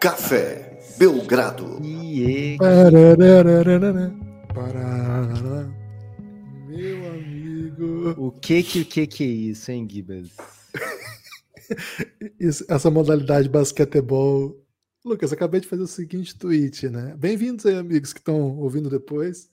Café Belgrado. Meu amigo. O que que, o que que é isso, hein, Gibas? Essa modalidade basquetebol. Lucas, acabei de fazer o seguinte tweet, né? Bem-vindos aí, amigos que estão ouvindo depois.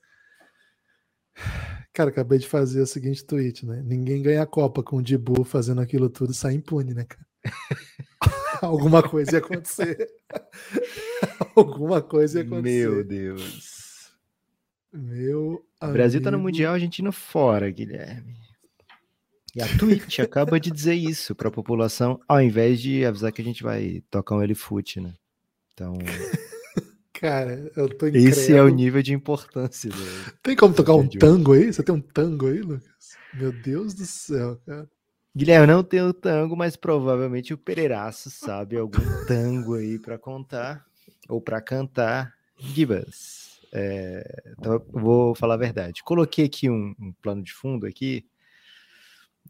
Cara, acabei de fazer o seguinte tweet, né? Ninguém ganha a Copa com o Dibu fazendo aquilo tudo e sai impune, né, cara? Alguma coisa ia acontecer. Alguma coisa ia acontecer. Meu Deus. Meu O Brasil tá no amigo. Mundial, a Argentina fora, Guilherme. E a Twitch acaba de dizer isso pra população, ao invés de avisar que a gente vai tocar um Elifute, né? Então, Cara, eu tô esse é o incrédulo. nível de importância. Do... Tem como tocar um tango aí? Você tem um tango aí, Lucas? Meu Deus do céu, cara. Guilherme não tem o tango, mas provavelmente o Pereiraço sabe algum tango aí pra contar ou pra cantar. Gibas, é, então vou falar a verdade. Coloquei aqui um, um plano de fundo aqui.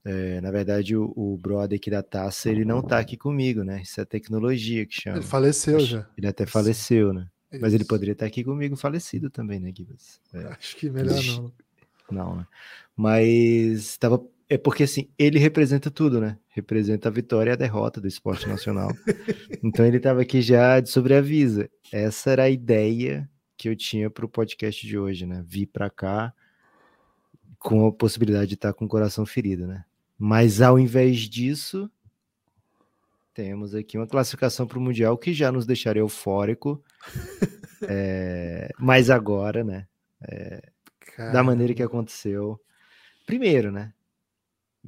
É, na verdade, o, o brother aqui da taça, ele não tá aqui comigo, né? Isso é tecnologia que chama. Ele faleceu já. Ele até faleceu, né? Mas ele Isso. poderia estar aqui comigo falecido também, né, Gibas? É. Acho que melhor não. Não, né? Mas tava. É porque assim, ele representa tudo, né? Representa a vitória e a derrota do esporte nacional. então ele tava aqui já de sobreavisa. Essa era a ideia que eu tinha pro podcast de hoje, né? Vir pra cá com a possibilidade de estar com o coração ferido, né? Mas ao invés disso, temos aqui uma classificação para o Mundial que já nos deixaria eufórico. É, mas agora, né? da Cara, maneira que aconteceu. Primeiro, né?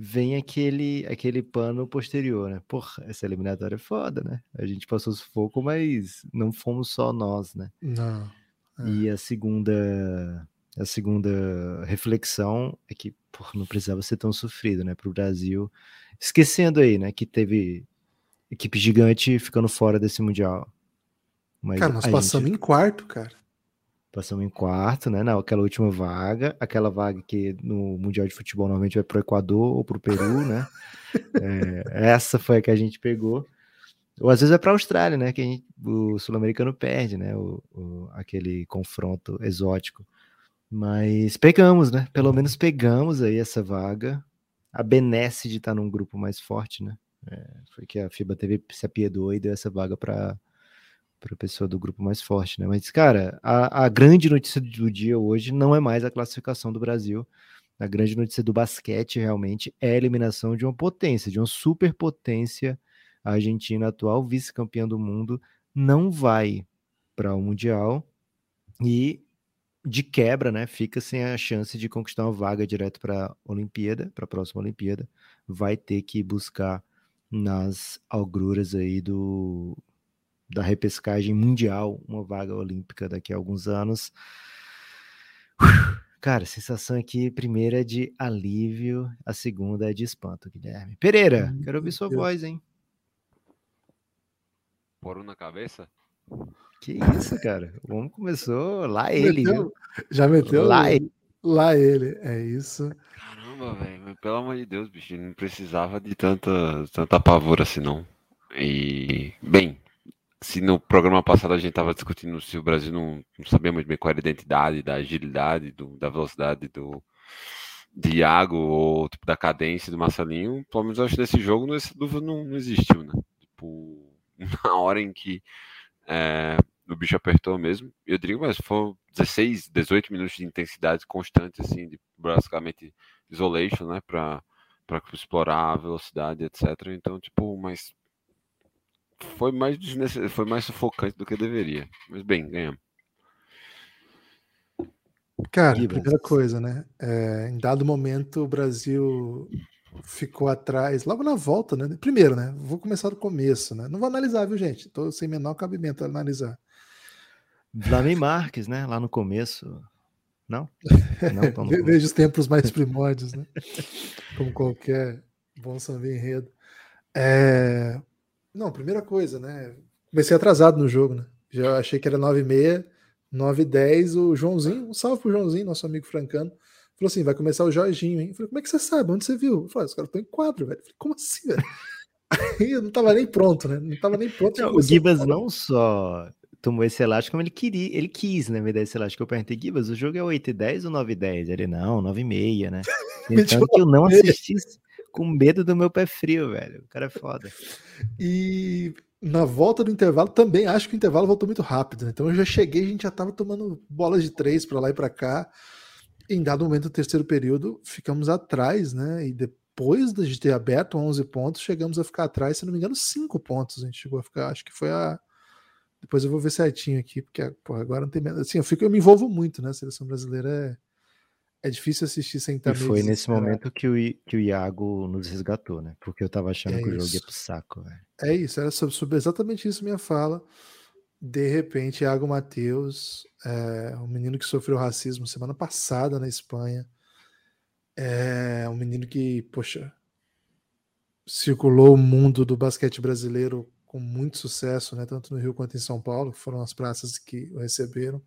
Vem aquele aquele pano posterior, né? Porra, essa eliminatória é foda, né? A gente passou sufoco, mas não fomos só nós, né? Não. É. E a segunda a segunda reflexão é que porra, não precisava ser tão sofrido, né, para o Brasil. Esquecendo aí, né, que teve equipe gigante ficando fora desse mundial. Mas Cara, nós passamos gente em quarto, cara. Passamos em quarto, né, naquela última vaga, aquela vaga que no mundial de futebol normalmente vai pro Equador ou pro Peru, né? É, essa foi a que a gente pegou. Ou às vezes é para a Austrália, né? Que gente- o sul-americano perde, né? O, o- aquele confronto exótico. Mas pegamos, né? Pelo menos pegamos aí essa vaga. A benesse de estar num grupo mais forte, né? É, foi que a FIBA teve se apiedou e deu essa vaga para para pessoa do grupo mais forte, né? Mas, cara, a, a grande notícia do dia hoje não é mais a classificação do Brasil. A grande notícia do basquete realmente é a eliminação de uma potência, de uma superpotência a Argentina, atual vice-campeã do mundo, não vai para o Mundial e de quebra, né, fica sem a chance de conquistar uma vaga direto para a Olimpíada, para a próxima Olimpíada, vai ter que buscar nas agruras aí do da repescagem mundial uma vaga olímpica daqui a alguns anos. Cara, a sensação aqui, primeira é de alívio, a segunda é de espanto, Guilherme. Pereira, quero ouvir sua voz, hein? Poru na cabeça? Que isso, cara? O homem começou lá ele, Meteu? Já meteu? Lá ele. Lá ele. É isso. Caramba, velho. Pelo amor de Deus, bicho. Não precisava de tanta, tanta pavor assim, não. E, bem, se no programa passado a gente tava discutindo se o Brasil não, não sabia muito bem qual era a identidade, da agilidade, do, da velocidade do de Iago ou tipo, da cadência do Marcelinho, pelo menos eu acho que nesse jogo essa dúvida não, não existiu, né? Tipo, na hora em que é, o bicho apertou mesmo, eu digo, mas foram 16, 18 minutos de intensidade constante, assim, de basicamente isolation, né, pra explorar a velocidade, etc. Então, tipo, mas foi mais desnecess... foi mais sufocante do que deveria. Mas bem, ganhamos. Cara, Gibas. primeira coisa, né? É, em dado momento, o Brasil ficou atrás, logo na volta, né? Primeiro, né? Vou começar do começo, né? Não vou analisar, viu, gente? Tô sem menor cabimento analisar. Vlamir Marques, né? Lá no começo. Não? Não, então Desde os tempos mais primórdios, né? Como qualquer bom samba enredo. É... Não, primeira coisa, né? Comecei atrasado no jogo, né? Já achei que era 9 e meia, 9 e 10, o Joãozinho, um salve pro Joãozinho, nosso amigo francano, falou assim, vai começar o Jorginho, hein? Eu falei, como é que você sabe? Onde você viu? Eu falei, os caras estão em quadro, velho. Eu falei, como assim, velho? eu não tava nem pronto, né? Não tava nem pronto. Não, o Gibas não só tomou esse elástico, como ele queria, ele quis, né, me dar esse elástico. Eu perguntei, Gibas, o jogo é 8 e 10 ou 9 e 10? Ele, não, 9 e meia, né? Então que eu não assisti com medo do meu pé frio, velho. O cara é foda. E na volta do intervalo, também acho que o intervalo voltou muito rápido. Né? Então eu já cheguei, a gente já tava tomando bolas de três para lá e para cá. Em dado momento do terceiro período, ficamos atrás, né? E depois de ter aberto 11 pontos, chegamos a ficar atrás, se não me engano, 5 pontos. A gente chegou a ficar, acho que foi a. Depois eu vou ver certinho aqui, porque porra, agora não tem. Assim, eu, fico, eu me envolvo muito, né? A seleção brasileira é, é difícil assistir sem estar E foi nesse momento que o, que o Iago nos resgatou, né? Porque eu tava achando é que o jogo ia pro saco, velho. É isso, era sobre, sobre exatamente isso minha fala de repente, Iago Matheus, é, um menino que sofreu racismo semana passada na Espanha, é um menino que, poxa, circulou o mundo do basquete brasileiro com muito sucesso, né, tanto no Rio quanto em São Paulo, que foram as praças que o receberam.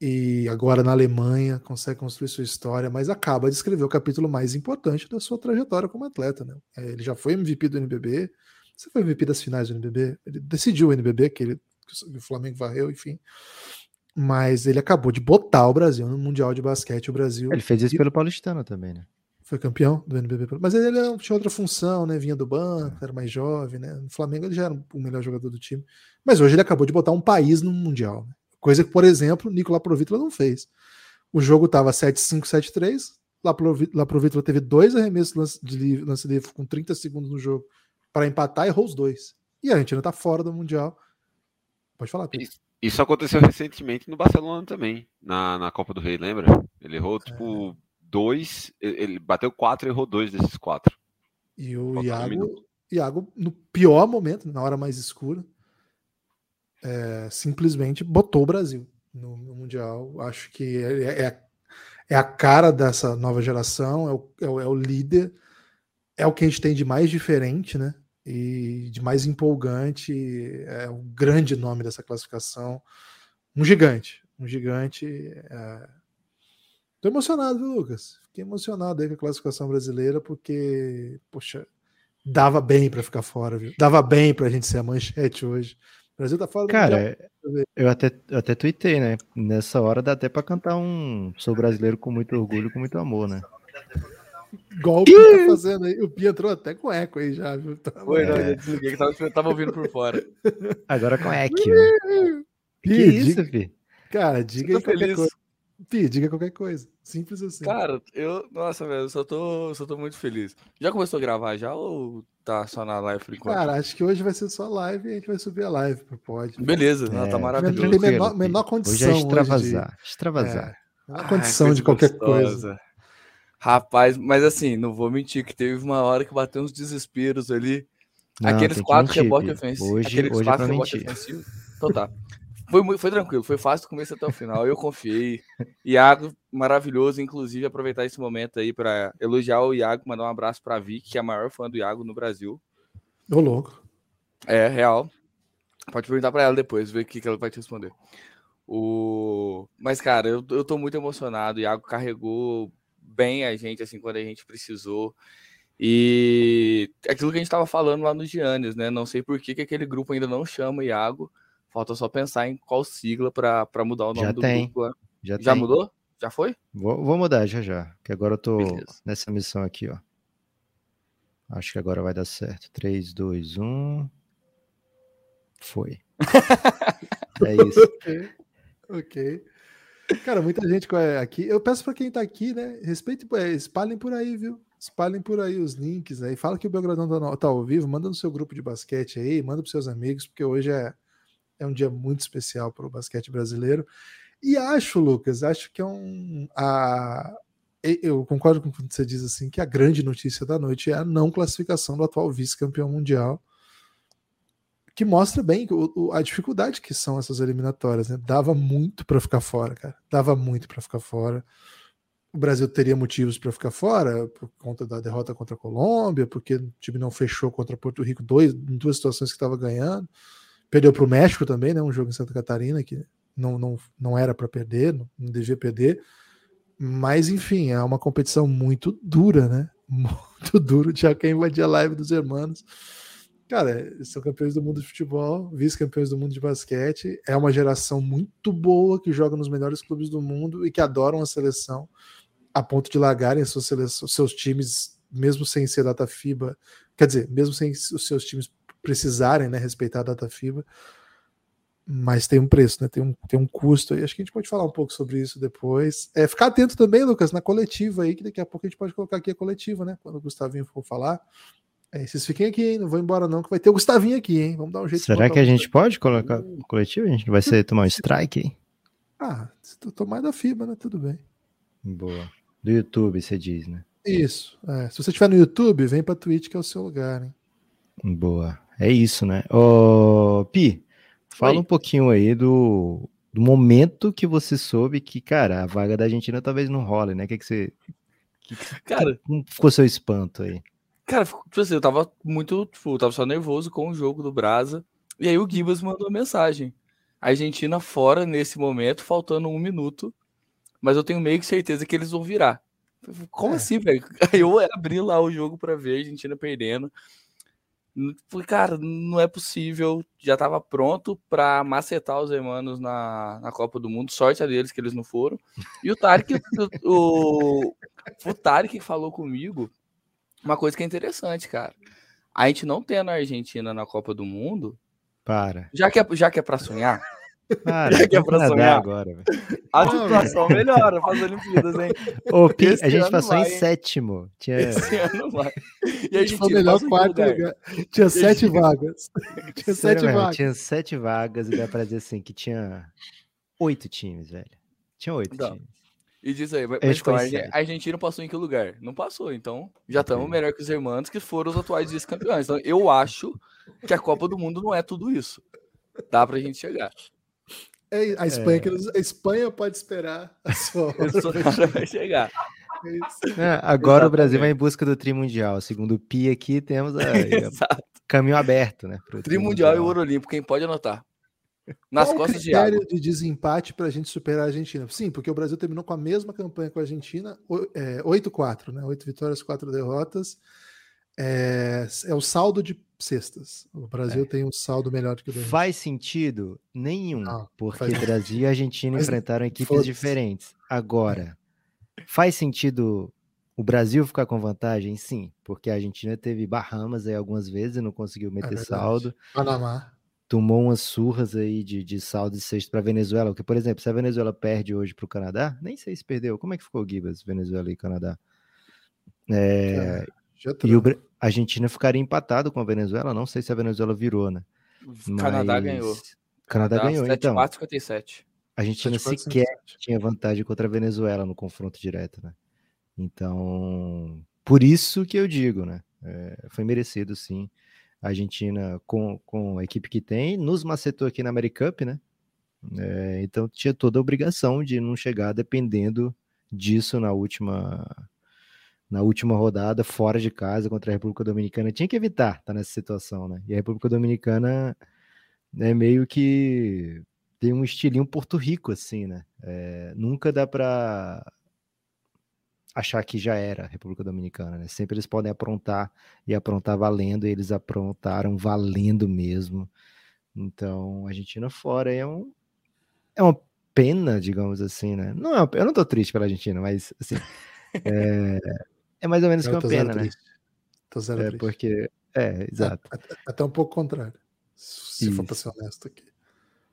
E agora na Alemanha consegue construir sua história, mas acaba de escrever o capítulo mais importante da sua trajetória como atleta. Né? É, ele já foi MVP do NBB, você foi MVP das finais do NBB? Ele decidiu o NBB, que, ele, que o Flamengo varreu, enfim. Mas ele acabou de botar o Brasil no Mundial de Basquete. O Brasil. Ele fez isso pelo Paulistano também, né? Foi campeão do NBB. Mas ele tinha outra função, né? Vinha do banco, é. era mais jovem, né? No Flamengo ele já era o melhor jogador do time. Mas hoje ele acabou de botar um país no Mundial. Né? Coisa que, por exemplo, Nicolas Provitla não fez. O jogo estava 7-5, 7-3. Lá Provitla teve dois arremessos de lance livre com 30 segundos no jogo para empatar, errou os dois. E a Argentina está fora do Mundial. Pode falar, Pedro. Isso, aconteceu recentemente no Barcelona também, na, na Copa do Rei, lembra? Ele errou, é. tipo, dois, ele bateu quatro e errou dois desses quatro. E o Iago, Iago, no pior momento, na hora mais escura, é, simplesmente botou o Brasil no, no Mundial. Acho que é, é, é, a cara dessa nova geração, é o, é o, é o líder é o que a gente tem de mais diferente, né? E de mais empolgante, é o grande nome dessa classificação. Um gigante, um gigante. É... Tô emocionado, viu, Lucas? Fiquei emocionado aí com a classificação brasileira, porque, poxa, dava bem para ficar fora, viu? Dava bem para a gente ser a manchete hoje. O Brasil tá fora Cara, eu até, eu até tuitei, né? Nessa hora dá até para cantar um Sou brasileiro com muito orgulho, com muito amor, né? Igual o Pia tá fazendo aí. O Pia entrou até com eco aí já, viu? Tá Foi, não, eu desliguei que tava, tava ouvindo por fora. Agora com eco. Né? que isso, Pi? Cara, diga aí qualquer coisa. Pi, diga qualquer coisa. Simples assim. Cara, eu. Nossa, velho, eu só tô, só tô muito feliz. Já começou a gravar já ou tá só na live por enquanto? Cara, acho que hoje vai ser só live e a gente vai subir a live pro pod. Beleza, é, tá maravilhoso. Tem menor, menor condição. Hoje é extravasar. Hoje de, extravasar. É, menor condição Ai, de qualquer gostosa. coisa. Rapaz, mas assim, não vou mentir que teve uma hora que bateu uns desesperos ali. Não, aqueles quatro rebotes ofensivos. Hoje, aqueles hoje é quatro é rebotes ofensivos. Então tá. Foi, foi tranquilo, foi fácil do começo até o final. Eu confiei. Iago, maravilhoso. Inclusive, aproveitar esse momento aí para elogiar o Iago, mandar um abraço para a Vicky, que é a maior fã do Iago no Brasil. Ô, louco. É, real. Pode perguntar para ela depois, ver o que, que ela vai te responder. O... Mas, cara, eu, eu tô muito emocionado. O Iago carregou bem a gente, assim, quando a gente precisou. E aquilo que a gente estava falando lá no Giannis, né? Não sei por que, que aquele grupo ainda não chama Iago. Falta só pensar em qual sigla para mudar o nome já do tem. grupo. Né? Já, já tem. mudou? Já foi? Vou, vou, mudar já já. Que agora eu tô Beleza. nessa missão aqui, ó. Acho que agora vai dar certo. 3, 2, 1. Foi. é isso. ok. Cara, muita gente aqui. Eu peço para quem tá aqui, né? Respeite, é, espalhem por aí, viu? Espalhem por aí os links aí. Fala que o Belgradão tá, tá ao vivo, manda no seu grupo de basquete aí, manda pros seus amigos, porque hoje é, é um dia muito especial para o basquete brasileiro. E acho, Lucas, acho que é um. A, eu concordo com o que você diz assim, que a grande notícia da noite é a não classificação do atual vice-campeão mundial que mostra bem o, o, a dificuldade que são essas eliminatórias. Né? Dava muito para ficar fora, cara. Dava muito para ficar fora. O Brasil teria motivos para ficar fora por conta da derrota contra a Colômbia, porque o time não fechou contra Porto Rico dois, em duas situações que estava ganhando. Perdeu para o México também, né? Um jogo em Santa Catarina que não, não, não era para perder, não, não devia perder. Mas enfim, é uma competição muito dura, né? muito duro. Tinha quem invadir a live dos irmãos. Cara, são campeões do mundo de futebol, vice-campeões do mundo de basquete. É uma geração muito boa que joga nos melhores clubes do mundo e que adoram a seleção a ponto de largarem seleções, seus times, mesmo sem ser data FIBA. Quer dizer, mesmo sem os seus times precisarem né, respeitar a data FIBA mas tem um preço, né? Tem um, tem um custo aí. Acho que a gente pode falar um pouco sobre isso depois. É, ficar atento também, Lucas, na coletiva aí, que daqui a pouco a gente pode colocar aqui a coletiva, né? Quando o Gustavinho for falar. É, vocês fiquem aqui, hein? Não vou embora, não, que vai ter o Gustavinho aqui, hein? Vamos dar um jeito Será que a gente pode colocar coletiva? A gente vai ser tomar um strike, hein? Ah, se tu tomar da FIBA, né? Tudo bem. Boa. Do YouTube, você diz, né? Isso. É. Se você estiver no YouTube, vem pra Twitch, que é o seu lugar, hein? Boa. É isso, né? Ô, Pi, Fala Oi. um pouquinho aí do, do momento que você soube que, cara, a vaga da Argentina talvez não role, né? O que, que você. Que, cara, como ficou seu espanto aí? Cara, tipo assim, eu tava muito. Tipo, eu tava só nervoso com o jogo do Brasa. E aí o Gibas mandou uma mensagem. A Argentina fora nesse momento, faltando um minuto. Mas eu tenho meio que certeza que eles vão virar. Como é. assim, velho? Aí eu abri lá o jogo para ver a Argentina perdendo. Falei, cara, não é possível. Já estava pronto para macetar os hermanos na, na Copa do Mundo. Sorte a deles que eles não foram. E o Tarek, o, o Tarek falou comigo uma coisa que é interessante, cara. A gente não tendo a Argentina na Copa do Mundo. Para. Já que é, já que é para sonhar, Cara, que é pra sonhar agora, A situação melhora para as Olimpíadas, hein? Ô, Pi, a gente passou vai, em sétimo. Tinha... Esse ano vai. E a gente foi o melhor quarto lugar. Tinha sete vagas. Tinha sete mesmo, vagas. Tinha sete vagas e dá pra dizer assim que tinha oito times, velho. Tinha oito então, times. E diz aí, mas, então, a Argentina passou em que lugar? Não passou, então já estamos melhor que os irmãos que foram os atuais vice-campeões. Então eu acho que a Copa do Mundo não é tudo isso. Dá pra gente chegar. É, a Espanha, é. que a Espanha pode esperar a sua hora vai chegar. É, agora Exatamente. o Brasil vai em busca do tri mundial. Segundo o Pi aqui, temos a, a caminho aberto, né? Pro tri mundial e o ouro olímpico, quem pode anotar. Nas Qual costas o critério de, de desempate para a gente superar a Argentina? Sim, porque o Brasil terminou com a mesma campanha com a Argentina, 8-4, né? 8 vitórias, 4 derrotas. É, é o saldo de cestas. O Brasil é. tem um saldo melhor do que o do Faz sentido? Nenhum, Não, porque Brasil e Argentina Mas, enfrentaram equipes diferentes. Agora, faz sentido o Brasil ficar com vantagem? Sim, porque a Argentina teve Bahamas aí algumas vezes e não conseguiu é meter é saldo. Panamá. Tomou umas surras aí de, de saldo de sexto para Venezuela, porque, por exemplo, se a Venezuela perde hoje para o Canadá, nem sei se perdeu. Como é que ficou o Gibas, Venezuela e Canadá? É, e o, a Argentina ficaria empatado com a Venezuela. Não sei se a Venezuela virou, né? O Canadá Mas... ganhou. Canadá, Canadá ganhou, 7, então. 4, 57. A Argentina 7, sequer 57. tinha vantagem contra a Venezuela no confronto direto, né? Então, por isso que eu digo, né? É, foi merecido, sim. A Argentina, com, com a equipe que tem, nos macetou aqui na Americup, né? É, então tinha toda a obrigação de não chegar dependendo disso na última na última rodada, fora de casa contra a República Dominicana. Tinha que evitar estar tá nessa situação, né? E a República Dominicana é meio que tem um estilinho Porto Rico, assim, né? É, nunca dá para achar que já era a República Dominicana, né? Sempre eles podem aprontar e aprontar valendo, e eles aprontaram valendo mesmo. Então, a Argentina fora é um é uma pena, digamos assim, né? Não é uma, eu não tô triste pela Argentina, mas assim, é, é mais ou menos eu que uma pena, né? Tô zero é triste. porque. É, exato. Até, até um pouco contrário. Se Isso. for pra ser honesto aqui.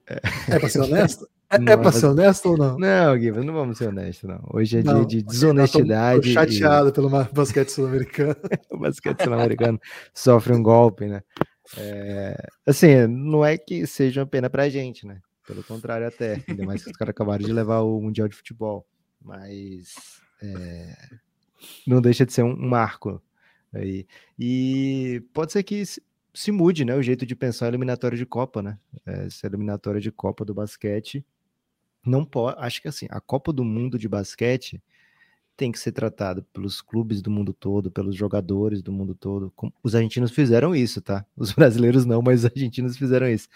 É, é pra ser honesto? É, não, é pra ser honesto ou não? Não, Guilherme, não vamos ser honestos, não. Hoje é não, dia de desonestidade. Tô, tô chateado e... pelo basquete sul-americano. o basquete sul-americano sofre um golpe, né? É, assim, não é que seja uma pena pra gente, né? Pelo contrário, até. Ainda mais que os caras acabaram de levar o Mundial de Futebol. Mas é, não deixa de ser um, marco aí. E pode ser que se mude, né, o jeito de pensar a eliminatória de Copa, né? É, essa eliminatória de Copa do basquete não pode, acho que assim, a Copa do Mundo de basquete tem que ser tratada pelos clubes do mundo todo, pelos jogadores do mundo todo. Os argentinos fizeram isso, tá? Os brasileiros não, mas os argentinos fizeram isso.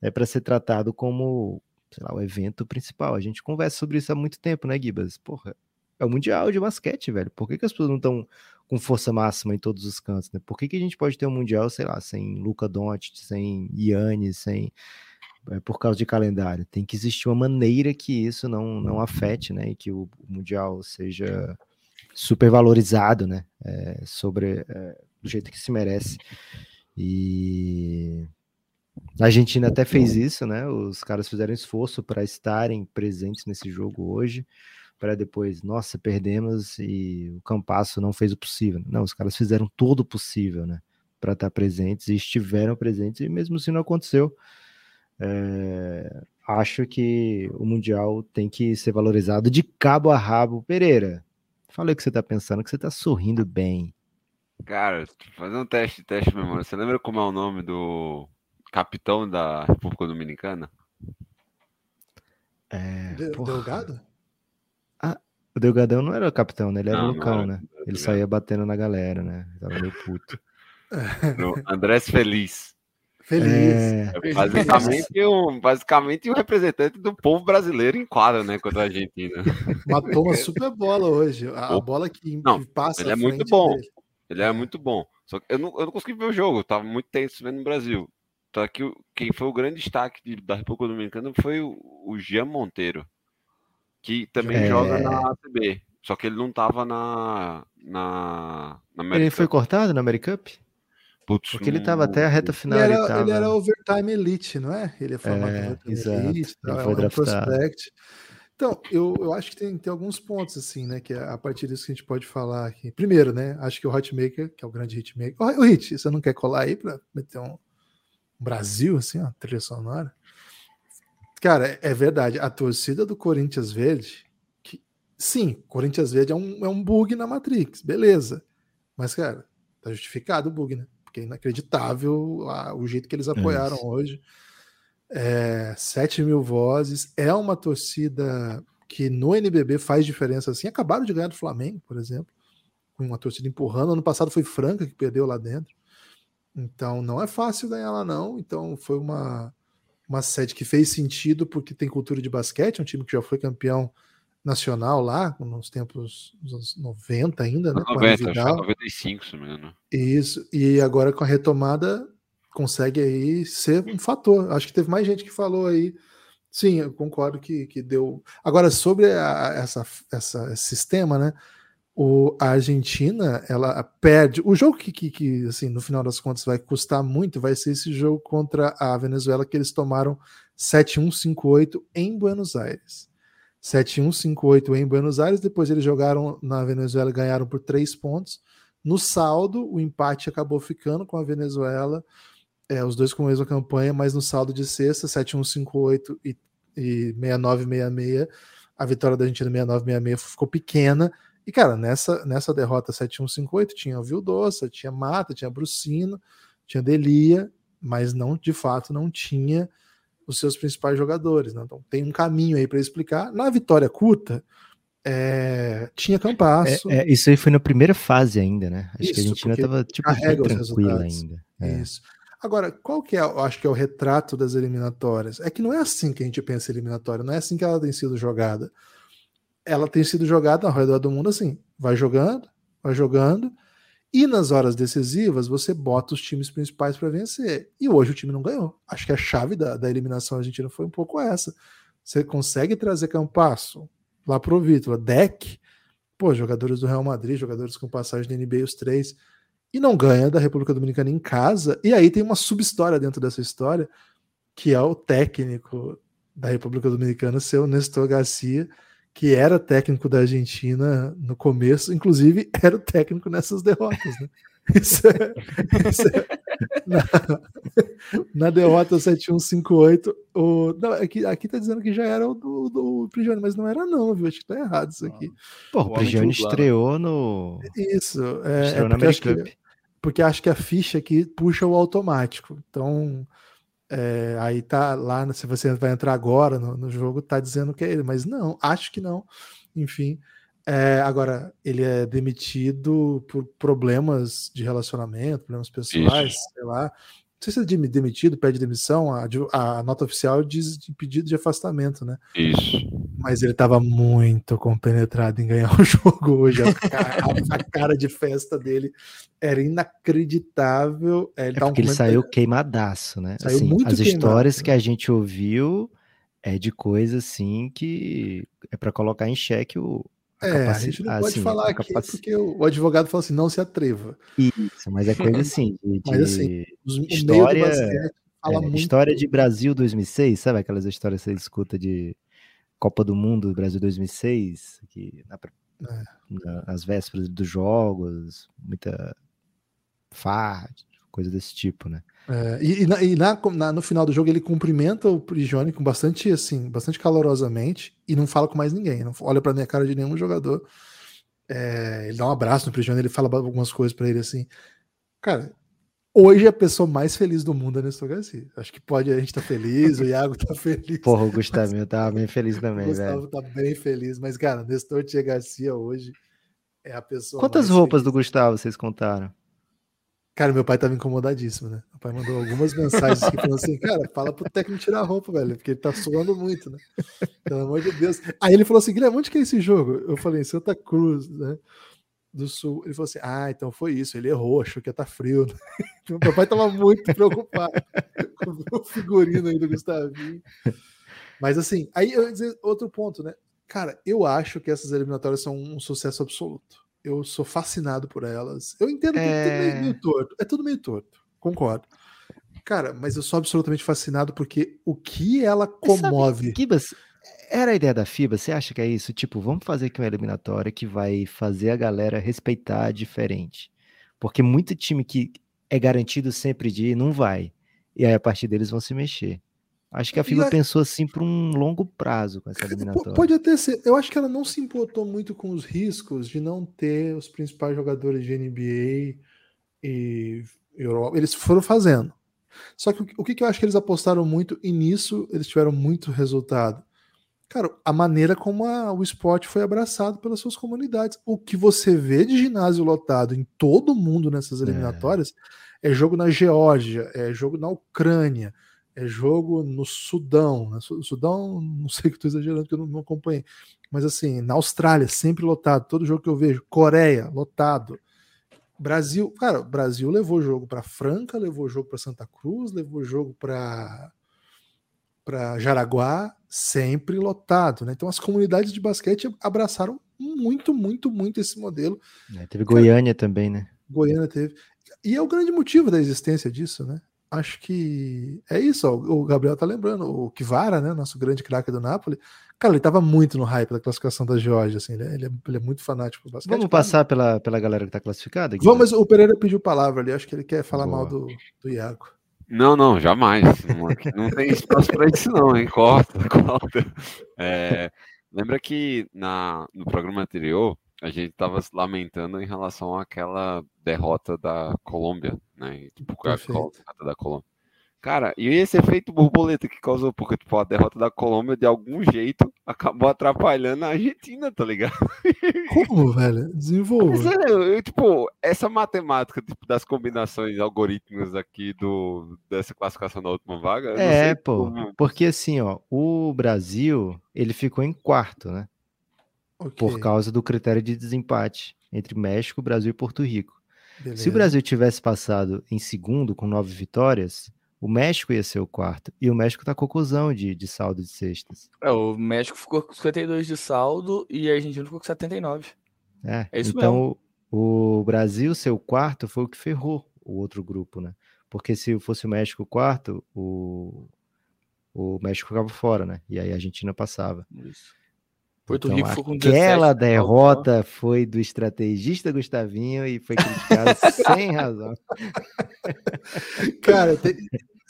É para ser tratado como, sei lá, o evento principal. A gente conversa sobre isso há muito tempo, né, Gibas? Porra, é o Mundial de basquete, velho. Por que, que as pessoas não estão com força máxima em todos os cantos, né? Por que, que a gente pode ter um Mundial, sei lá, sem Luca Doncic, sem Yannis, sem é, por causa de calendário. Tem que existir uma maneira que isso não, não afete, né? E que o, Mundial seja super valorizado, né? É, sobre é, do jeito que se merece. E a Argentina até fez isso, né? Os caras fizeram esforço para estarem presentes nesse jogo hoje, para depois, nossa, perdemos e o Campasso não fez o possível. Não, os caras fizeram todo o possível, né? Para estar presentes e estiveram presentes, e mesmo assim não aconteceu. É, acho que o Mundial tem que ser valorizado de cabo a rabo. Pereira, falei o que você está pensando, que você está sorrindo bem. Cara, fazer um teste, teste memória. Você lembra como é o nome do capitão da República Dominicana? É, Delgado? O Delgadão não era o capitão, né? Ele era não, o Lucão, né? Ele saía batendo na galera, né? Tava meio puto. Andrés Feliz. Feliz. É... é basicamente, um, basicamente um representante do povo brasileiro em quadra, né? Contra a Argentina. Matou uma super bola hoje. A, a bola que, não, que passa. Ele é muito bom. Dele. Ele é muito bom. Só que eu não, eu não consegui ver o jogo, tava muito tenso vendo no Brasil. Só que quem foi o grande destaque de, da República Dominicana foi o, o Jean Monteiro, que também é... joga na ACB. Só que ele não tava na. na, na ele foi cortado na Americup? Putz, Porque ele tava até a reta final. Ele era, ele, ele era overtime elite, não é? Ele é formado é, overtime exato, elite, ele foi é um prospect. Então, eu, eu acho que tem, tem alguns pontos, assim, né? Que é a partir disso que a gente pode falar aqui. Primeiro, né? Acho que o Hotmaker, que é o grande hitmaker. O, o Hit, você não quer colar aí para meter um, um, Brasil, assim, ó, trilha sonora? Cara, é, é, verdade. A torcida do Corinthians Verde, que, sim, Corinthians Verde é um, é um bug na Matrix, beleza. Mas, cara, tá justificado o bug, né? porque é inacreditável o jeito que eles apoiaram é hoje. É, 7 mil vozes, é uma torcida que no NBB faz diferença assim. Acabaram de ganhar do Flamengo, por exemplo, com uma torcida empurrando. Ano passado foi Franca que perdeu lá dentro. Então não é fácil ganhar lá, não. Então foi uma, uma sede que fez sentido porque tem cultura de basquete, é um time que já foi campeão nacional lá, nos tempos dos 90 ainda, né? 90, acho 95, se não. Isso, e agora com a retomada consegue aí ser um fator. Acho que teve mais gente que falou aí. Sim, eu concordo que, que deu. Agora, sobre a, essa, essa, esse sistema, né? O, a Argentina, ela perde. O jogo que, que, que, assim, no final das contas, vai custar muito vai ser esse jogo contra a Venezuela, que eles tomaram 7-1-5-8 em Buenos Aires. 7-1-5-8 em Buenos Aires. Depois eles jogaram na Venezuela ganharam por três pontos. No saldo, o empate acabou ficando com a Venezuela, é, os dois com a mesma campanha, mas no saldo de sexta, 7-1-5-8 e, e 69-66, a vitória da Argentina 69-66 ficou pequena. E, cara, nessa, nessa derrota 7-1-5-8 tinha Vildoça, tinha Mata, tinha Brucino, tinha Delia, mas não, de fato, não tinha os seus principais jogadores. Né? Então tem um caminho aí para explicar. Na vitória curta, é, tinha Campasso. É, é, isso aí foi na primeira fase ainda, né? Acho isso, que a Argentina estava tipo, tranquila ainda. É. Isso. Agora, qual que é, eu acho que é o retrato das eliminatórias? É que não é assim que a gente pensa eliminatória, não é assim que ela tem sido jogada. Ela tem sido jogada ao redor do mundo assim, vai jogando, vai jogando, e nas horas decisivas, você bota os times principais para vencer. E hoje o time não ganhou. Acho que a chave da, da eliminação argentina foi um pouco essa. Você consegue trazer Campasso lá pro Vítor, Deck, pô, jogadores do Real Madrid, jogadores com passagem da NBA, os três, e não ganha da República Dominicana em casa. E aí tem uma subhistória dentro dessa história, que é o técnico da República Dominicana ser o Nestor Garcia, que era técnico da Argentina no começo, inclusive era o técnico nessas derrotas, né? Isso é, isso é, na, na, derrota 7-1-5-8, o, não, aqui, aqui tá dizendo que já era o do, do Prigioni, mas não era não, viu? Acho que tá errado isso aqui. Pô, o, Prigioni estreou no... Isso, é, estreou é porque, acho que, porque acho que a ficha aqui puxa o automático, então é, aí tá lá, se você vai entrar agora no, no, jogo, tá dizendo que é ele, mas não, acho que não. Enfim, é, agora ele é demitido por problemas de relacionamento, problemas pessoais, Isso. sei lá. Sei se é demitido, pede demissão, a, a nota oficial diz de pedido de afastamento, né? Isso. Mas ele estava muito compenetrado em ganhar o jogo hoje. A cara, a cara de festa dele era inacreditável. É, ele, é porque ele saiio queimadaço, né? Saiu assim, muito as queimado, histórias né? que a gente ouviu é de coisa assim que é para colocar em xeque o, é, a gente não pode assim, falar aqui capac... porque o, advogado falou assim, não se atreva. Isso, mas é coisa assim, de, mas assim, história, é, muito... história de Brasil 2006, sabe aquelas histórias que você escuta de Copa do Mundo Brasil 2006, que na, é. na, nas vésperas dos jogos, muita farra, coisa desse tipo, né? É, e, e na, na, no final do jogo ele cumprimenta o Prigioni com bastante assim, bastante calorosamente e não fala com mais ninguém, não olha para minha cara de nenhum jogador. É, ele dá um abraço no Prigioni, ele fala algumas coisas para ele assim. Cara, hoje a pessoa mais feliz do mundo é Nestor Garcia. Acho que pode a gente tá feliz, o Iago tá feliz. Porra, o Gustavinho mas... tava bem feliz também, o Gustavo velho. tá bem feliz, mas cara, Nestor Tia Garcia hoje é a pessoa Quantas roupas feliz. do Gustavo vocês contaram? Cara, meu pai tava incomodadíssimo, né? Meu pai mandou algumas mensagens que falou assim, cara, fala pro técnico tirar a roupa, velho, porque ele tá suando muito, né? Pelo amor de Deus. Aí ele falou assim, Guilherme, onde que é esse jogo? Eu falei, Santa Cruz, né? Do Sul. Ele falou assim, ah, então foi isso, ele errou, achou que ia tá frio. Né? meu pai tava muito preocupado com o figurino aí do Gustavinho. Mas assim, aí eu ia dizer outro ponto, né? Cara, eu acho que essas eliminatórias são um sucesso absoluto eu sou fascinado por elas. Eu entendo que é, tudo meio, meio torto. É tudo meio torto, concordo. Cara, mas eu sou absolutamente fascinado porque o que ela comove. Kibas, era a ideia da FIBA? Você acha que é isso? Tipo, vamos fazer aqui uma eliminatória que vai fazer a galera respeitar diferente. Porque muito time que é garantido sempre de ir, não vai. E aí a partir deles vão se mexer. Acho que a FIBA a... pensou assim por um longo prazo com essa eliminatória. Pode até ser. Eu acho que ela não se importou muito com os riscos de não ter os principais jogadores de NBA e Europa. Eles foram fazendo. Só que o que eu acho que eles apostaram muito e nisso eles tiveram muito resultado. Cara, a maneira como a, o esporte foi abraçado pelas suas comunidades. O que você vê de ginásio lotado em todo mundo nessas é. eliminatórias é, é jogo na Geórgia, é jogo na Ucrânia, é jogo no Sudão. Né? Sudão, não sei que estou exagerando, que eu não, não acompanhei. Mas assim, na Austrália, sempre lotado. Todo jogo que eu vejo. Coreia, lotado. Brasil, cara, Brasil levou jogo para Franca, levou jogo para Santa Cruz, levou jogo para para Jaraguá, sempre lotado, né? Então as comunidades de basquete abraçaram muito, muito, muito esse modelo. É, teve Goiânia cara, também, né? Goiânia teve. E é o grande motivo da existência disso, né? Acho que é isso. Ó, o Gabriel tá lembrando, o Kivara, né, nosso grande craque do Napoli, cara, ele tava muito no hype da classificação da Georgia, assim, ele é, ele é, ele é muito fanático do basquete. Vamos passar pela, pela galera que tá classificada? Aqui, Vamos, mas o Pereira pediu palavra ali, acho que ele quer falar Boa. mal do, do Iago. Não, não, jamais. Não, não tem espaço para isso, não, hein? Corta, corta. É, lembra que na, no programa anterior a gente estava se lamentando em relação àquela derrota da Colômbia, né? Tipo, a derrota da Colômbia. Cara, e esse efeito borboleta que causou, porque tipo, a derrota da Colômbia, de algum jeito, acabou atrapalhando a Argentina, tá ligado? Como, velho? Desenvolva. É, eu, tipo, essa matemática tipo, das combinações algorítmicas aqui do, dessa classificação da última vaga. É, pô, como... porque assim, ó, o Brasil, ele ficou em quarto, né? Okay. Por causa do critério de desempate entre México, Brasil e Porto Rico. Beleza. Se o Brasil tivesse passado em segundo com nove vitórias, o México ia ser o quarto. E o México tá com cuzão de, de saldo de cestas. É, o México ficou com 52 de saldo e a Argentina ficou com 79. É, é isso então mesmo. O, o Brasil ser o quarto foi o que ferrou o outro grupo, né? Porque se fosse o México o quarto, o, o México ficava fora, né? E aí a Argentina passava. Isso. Porto então, Rico foi com 17. Aquela derrota foi do estrategista Gustavinho e foi criticado sem razão. Cara, tem,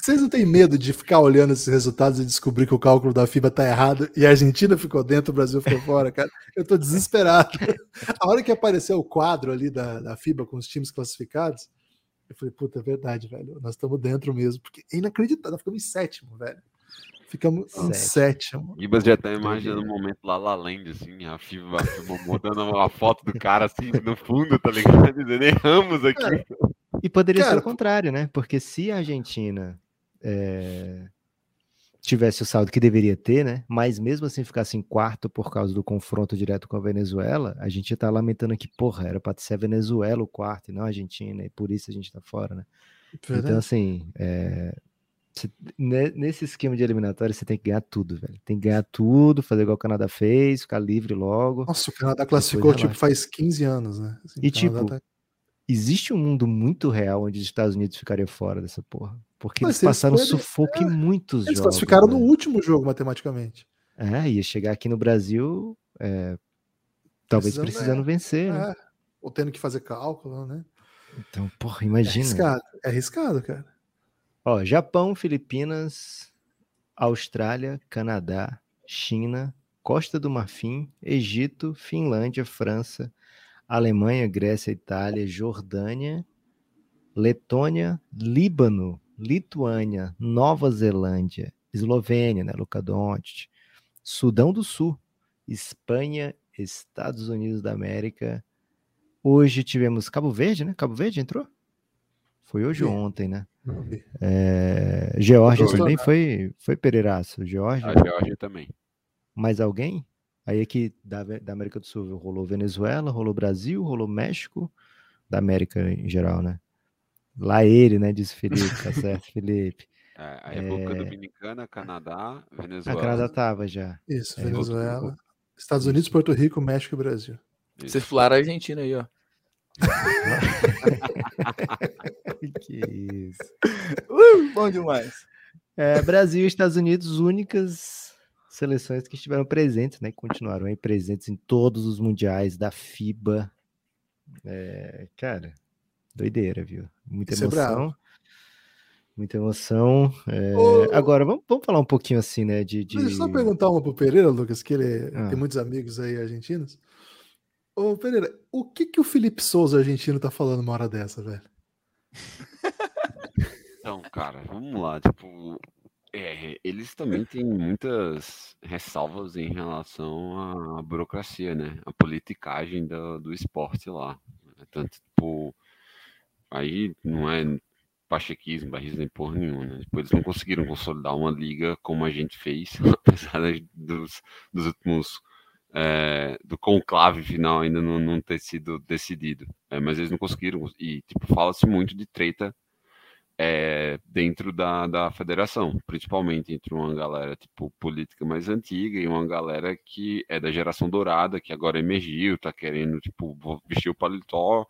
vocês não têm medo de ficar olhando esses resultados e descobrir que o cálculo da FIBA tá errado e a Argentina ficou dentro, o Brasil ficou fora, cara? Eu tô desesperado. A hora que apareceu o quadro ali da, da FIBA com os times classificados, eu falei, puta, é verdade, velho. Nós estamos dentro mesmo, porque é inacreditável, nós ficamos em sétimo, velho. Ficamos em sétimo. Ibas já tá imaginando o um momento lá lá Land, assim, a FIBA, a FIBA botando a foto do cara assim no fundo, tá ligado? Dizendo, erramos aqui. E poderia ser Cara, o contrário, né? Porque se a Argentina é, tivesse o saldo que deveria ter, né? Mas mesmo assim ficasse em quarto por causa do confronto direto com a Venezuela, a gente tá lamentando aqui, porra, era pra ser a Venezuela o quarto e não a Argentina, e por isso a gente tá fora, né? Verdade. Então, assim, é, nesse esquema de eliminatória, você tem que ganhar tudo, velho. Tem que ganhar tudo, fazer igual o Canadá fez, ficar livre logo. Nossa, o Canadá classificou tipo faz 15 anos, né? Assim, E, tipo, tá- Existe um mundo muito real onde os Estados Unidos ficariam fora dessa porra. Porque Mas eles se eles passaram forem- sufoco em muitos eles jogos. classificaram no último jogo, matematicamente. É, ia chegar aqui no Brasil, é, talvez Precisando, precisando é, vencer, né? É, ou tendo que fazer cálculo, né? Então, porra, É imagina. arriscado, é arriscado, cara. Ó, Japão, Filipinas, Austrália, Canadá, China, Costa do Marfim, Egito, Finlândia, França, Alemanha, Grécia, Itália, Jordânia, Letônia, Líbano, Lituânia, Nova Zelândia, Eslovênia, né, Luka Sudão do Sul, Espanha, Estados Unidos da América. Hoje tivemos Cabo Verde, né? Cabo Verde entrou? Foi hoje ou ontem, né? Não vi. É, Geórgia Hoje. também foi, foi Pereiraço. Geórgia, A Geórgia também. mais alguém? Aí aqui da, da América do Sul rolou Venezuela, rolou Brasil, rolou México, da América em geral, né? Lá ele, né? Disse Felipe, tá certo, Felipe. É, a República Dominicana, Canadá, A Venezuela. Canadá tava já. Isso, É, Venezuela, Estados Unidos, Porto Rico, México e Brasil. Isso. Vocês falaram a Argentina aí, ó. que isso. Uh, bom demais. É, Brasil e Estados Unidos, únicas seleções que estiveram presentes, né? que Continuaram aí presentes em todos os mundiais da FIBA. É, cara, doideira, viu? Muita Isso é emoção. bravo. muita emoção. É, Ô- Agora, vamos, vamos falar um pouquinho assim, né? De, de... Deixa eu só perguntar uma pro Pereira, Lucas, que ele Ah. tem muitos amigos aí argentinos. Ô, Pereira, o que que o Felipe Souza argentino tá falando uma hora dessa, velho? Então, cara, vamos lá. Tipo, é, eles também têm muitas ressalvas em relação à burocracia, né? A politicagem do, do esporte lá. Tanto, tipo, aí não é pachequismo, barrismo nem porra nenhuma, né? Tipo, eles não conseguiram consolidar uma liga como a gente fez, apesar dos, dos últimos. é, do conclave final ainda não, não ter sido decidido. É, mas eles não conseguiram. E, tipo, fala-se muito de treta é, dentro da, da federação, principalmente entre uma galera tipo política mais antiga e uma galera que é da geração dourada, que agora emergiu, tá querendo tipo vestir o paletó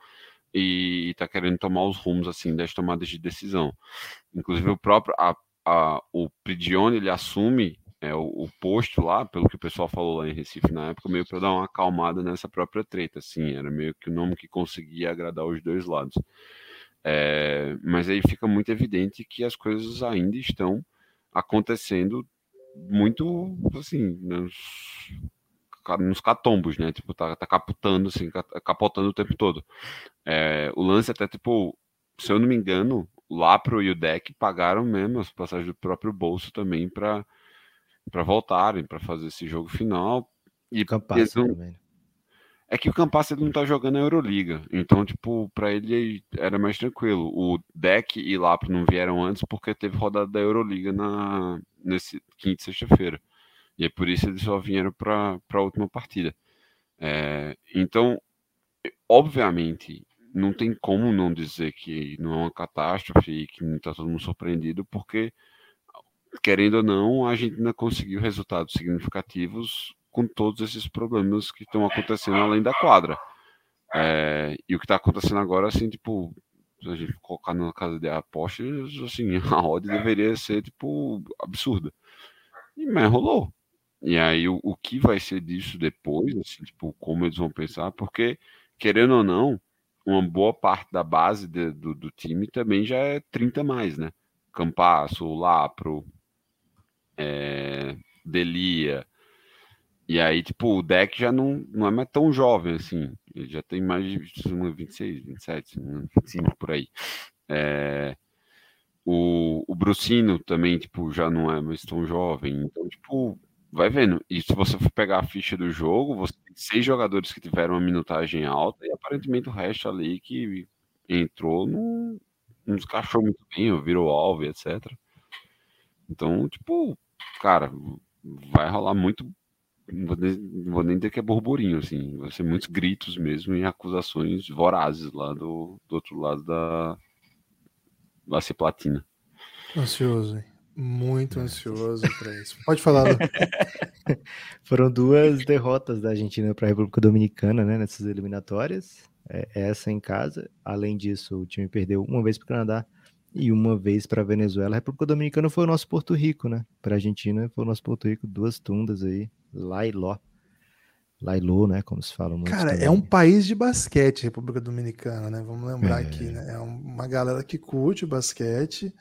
e tá querendo tomar os rumos assim das tomadas de decisão. Inclusive o próprio a, a, o Prigione ele assume é, o, o posto lá, pelo que o pessoal falou lá em Recife na época, meio para dar uma acalmada nessa própria treta, assim, era meio que o nome que conseguia agradar os dois lados. É, mas aí fica muito evidente que as coisas ainda estão acontecendo muito assim nos, nos catombos, né? Tipo, tá, tá capotando assim, ca- capotando o tempo todo. É, o lance até tipo, se eu não me engano, o Lapro e o Deck pagaram mesmo as passagens do próprio bolso também para voltarem para fazer esse jogo final. E Campassa eles não- também. É que o Campas ele não tá jogando a Euroliga, então, tipo, pra ele era mais tranquilo. O Deck e Lapro não vieram antes porque teve rodada da Euroliga na, nesse quinta e sexta-feira. E é por isso eles só vieram pra, pra última partida. É, então, obviamente, não tem como não dizer que não é uma catástrofe e que não tá todo mundo surpreendido, porque, querendo ou não, a gente ainda conseguiu resultados significativos com todos esses problemas que estão acontecendo além da quadra. É, e o que está acontecendo agora, assim, tipo, se a gente colocar na casa de apostas, assim, a odd deveria ser, tipo, absurda. E, mas rolou. E aí, o, o que vai ser disso depois, assim, tipo, como eles vão pensar, porque, querendo ou não, uma boa parte da base de- do, do time também já é 30 mais, né? Campasso, Lapro, é, Delia, e aí, tipo, o deck já não, não é mais tão jovem assim. Ele já tem mais de 26, 27, 25 por aí. É, o, o Brucino também, tipo, já não é mais tão jovem. Então, tipo, vai vendo. E se você for pegar a ficha do jogo, você tem seis jogadores que tiveram uma minutagem alta e aparentemente o resto ali que entrou, não, não descachou muito bem, virou alvo, etc. Então, tipo, cara, vai rolar muito. Não vou, nem, não vou nem dizer que é burburinho, assim. Vai ser muitos gritos mesmo e acusações vorazes lá do, do outro lado da. Ser platina. Ansioso, hein? Muito ansioso para isso. Pode falar. Foram duas derrotas da Argentina para a República Dominicana, né, nessas eliminatórias. É, essa em casa. Além disso, o time perdeu uma vez para o Canadá e uma vez para a Venezuela. A República Dominicana foi o nosso Porto Rico, né? Para a Argentina foi o nosso Porto Rico, duas tundas aí, lá e ló. Lailô, né? Como se fala muito. Cara, também. é um país de basquete, República Dominicana, né? Vamos lembrar é. aqui, né? É uma galera que curte basquete.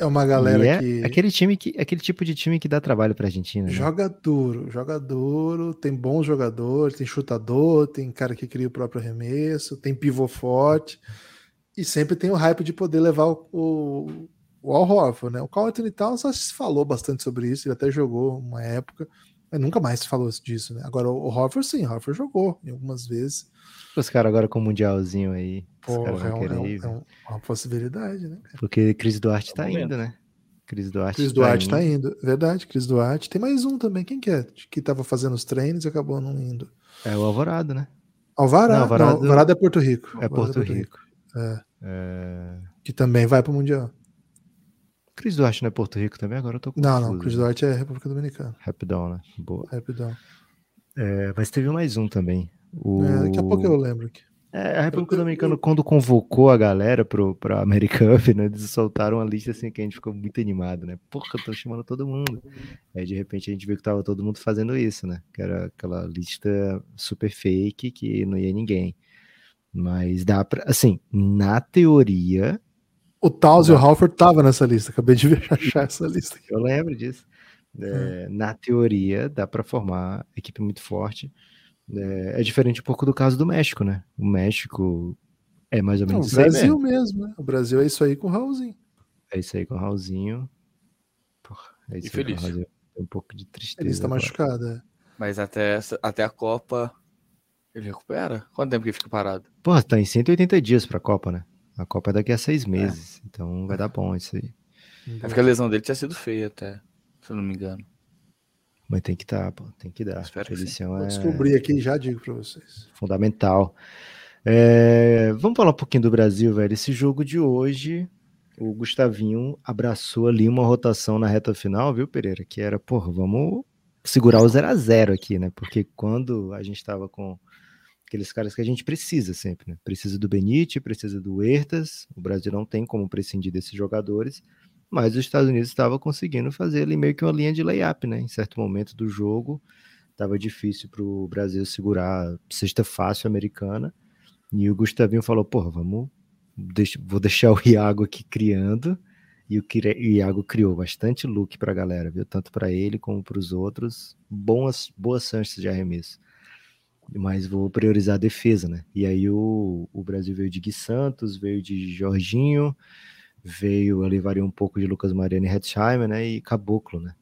É uma galera é que. Aquele time que. Aquele tipo de time que dá trabalho pra Argentina. Né? Joga duro, joga duro, tem bons jogadores, tem chutador, tem cara que cria o próprio arremesso, tem pivô forte. E sempre tem o hype de poder levar o, o, o Al Horford, né? O Carl Anthony Towns se falou bastante sobre isso, ele até jogou uma época, mas nunca mais se falou disso, né? Agora o Horford sim, o Horford jogou em algumas vezes. Os caras agora com o Mundialzinho aí. Porra, é, um, é, um, é, uma possibilidade, né? Porque Cris Duarte tá indo, né? Cris Duarte, Cris Duarte tá indo. tá indo. Verdade, Cris Duarte. Tem mais um também, quem que é? Que tava fazendo os treinos e acabou não indo. É o Alvorado, né? Alvarado, não, Alvarado, não, Alvarado é Porto Rico. É Porto, é Porto Rico. Rico. É. é. Que também vai pro Mundial. Cris Duarte não é Porto Rico também? Agora eu tô confuso. Não, não, Cris Duarte é República Dominicana. Rapidão, né? Boa. Rapidão. É, mas teve mais um também. O... É, daqui a pouco eu lembro aqui. É, a República Dominicana, quando convocou a galera pro, pra American Cup, né, eles soltaram uma lista assim que a gente ficou muito animado, né? Porra, tô chamando todo mundo. Aí de repente a gente viu que tava todo mundo fazendo isso, né? Que era aquela lista super fake que não ia ninguém. Mas dá pra, assim, na teoria. O Taus e o Halford tava nessa lista, acabei de achar essa lista. Aqui. Eu lembro disso. É, hum. Na teoria, dá para formar equipe muito forte. É, é, diferente um pouco do caso do México, né? O México é mais ou menos Não, o Brasil mesmo. né? O Brasil é isso aí com o Raulzinho. É isso aí com o Raulzinho. Porra, é isso. Aí com um pouco de tristeza. Ele está machucado, é. Mas até, essa, até a Copa ele recupera? Quanto tempo que fica parado? Pô, tá em 180 dias pra Copa, né? A Copa é daqui a seis meses. É. Então vai dar bom isso aí. É porque a lesão dele tinha sido feia até, se eu não me engano. Mas tem que dar, pô, tem que dar. Espero Felicião que é... Vou descobrir aqui e já digo para vocês. Fundamental. É... Vamos falar um pouquinho do Brasil, velho. Esse jogo de hoje, o Gustavinho abraçou ali uma rotação na reta final, viu, Pereira? Que era, pô, vamos segurar o 0 a 0 aqui, né? Porque quando a gente tava com aqueles caras que a gente precisa sempre, né? Precisa do Benite, precisa do Hertas. O Brasil não tem como prescindir desses jogadores mas os Estados Unidos estava conseguindo fazer ali meio que uma linha de layup, né? Em certo momento do jogo, estava difícil para o Brasil segurar sexta fácil americana, e o Gustavinho falou, porra, vamos, deixa, vou deixar o Iago aqui criando, e o Iago criou bastante look para a galera, viu? Tanto para ele como para os outros, boas, boas chances de arremesso. Mas vou priorizar a defesa, né? E aí o, o Brasil veio de Gui Santos, veio de Jorginho, veio ali varia um pouco de Lucas Mariano e Hetzheimer, né, e Caboclo, né.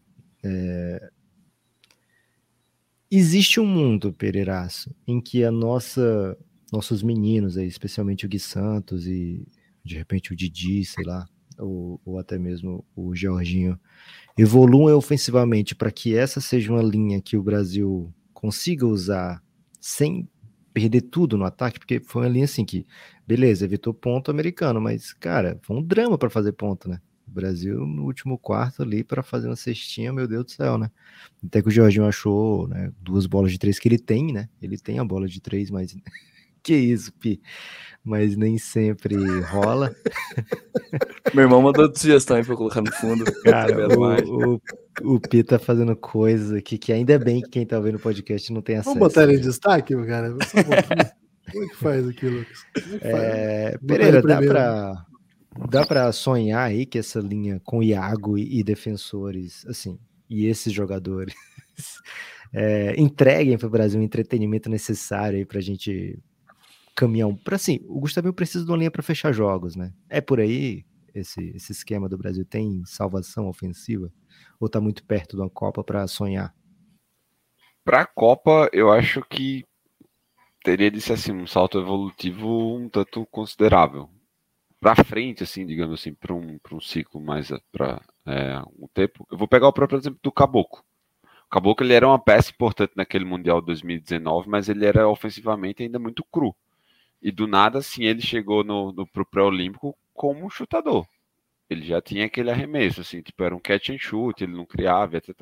É... Existe um mundo, Pereiraço, em que a nossa, nossos meninos, aí, especialmente o Gui Santos e de repente o Didi, sei lá, ou, ou até mesmo o Jorginho, evoluam ofensivamente para que essa seja uma linha que o Brasil consiga usar sem perder tudo no ataque, porque foi uma linha assim que, beleza, evitou ponto americano, mas, cara, foi um drama para fazer ponto, né? O Brasil no último quarto ali para fazer uma cestinha, meu Deus do céu, né? Até que o Jorginho achou né, duas bolas de três que ele tem, né? Ele tem a bola de três, mas que isso, Pi? Mas nem sempre rola. Meu irmão mandou sugestão aí pra eu colocar no fundo. Cara, o, o, o Pi tá fazendo coisas aqui que ainda bem que quem tá vendo o podcast não tem acesso. Vamos botar ele em destaque, cara? Como é que faz aqui, Lucas? É é, Pereira, dá pra, dá pra sonhar aí que essa linha com Iago e, e defensores, assim, e esses jogadores é, entreguem para o Brasil o entretenimento necessário aí pra gente caminhar. Para assim, o Gustavo precisa de uma linha para fechar jogos, né? É por aí esse, esse esquema do Brasil tem salvação ofensiva ou tá muito perto de uma Copa para sonhar? Para a Copa, eu acho que teria de ser assim, um salto evolutivo um tanto considerável. Para frente, assim, digamos assim, para um, um ciclo mais para é, um tempo. Eu vou pegar o próprio exemplo do Caboclo. O Caboclo ele era uma peça importante naquele Mundial 2019, mas ele era ofensivamente ainda muito cru. E do nada, assim, ele chegou no, no pro pré-olímpico como um chutador. Ele já tinha aquele arremesso, assim, tipo, era um catch and shoot, ele não criava, etc.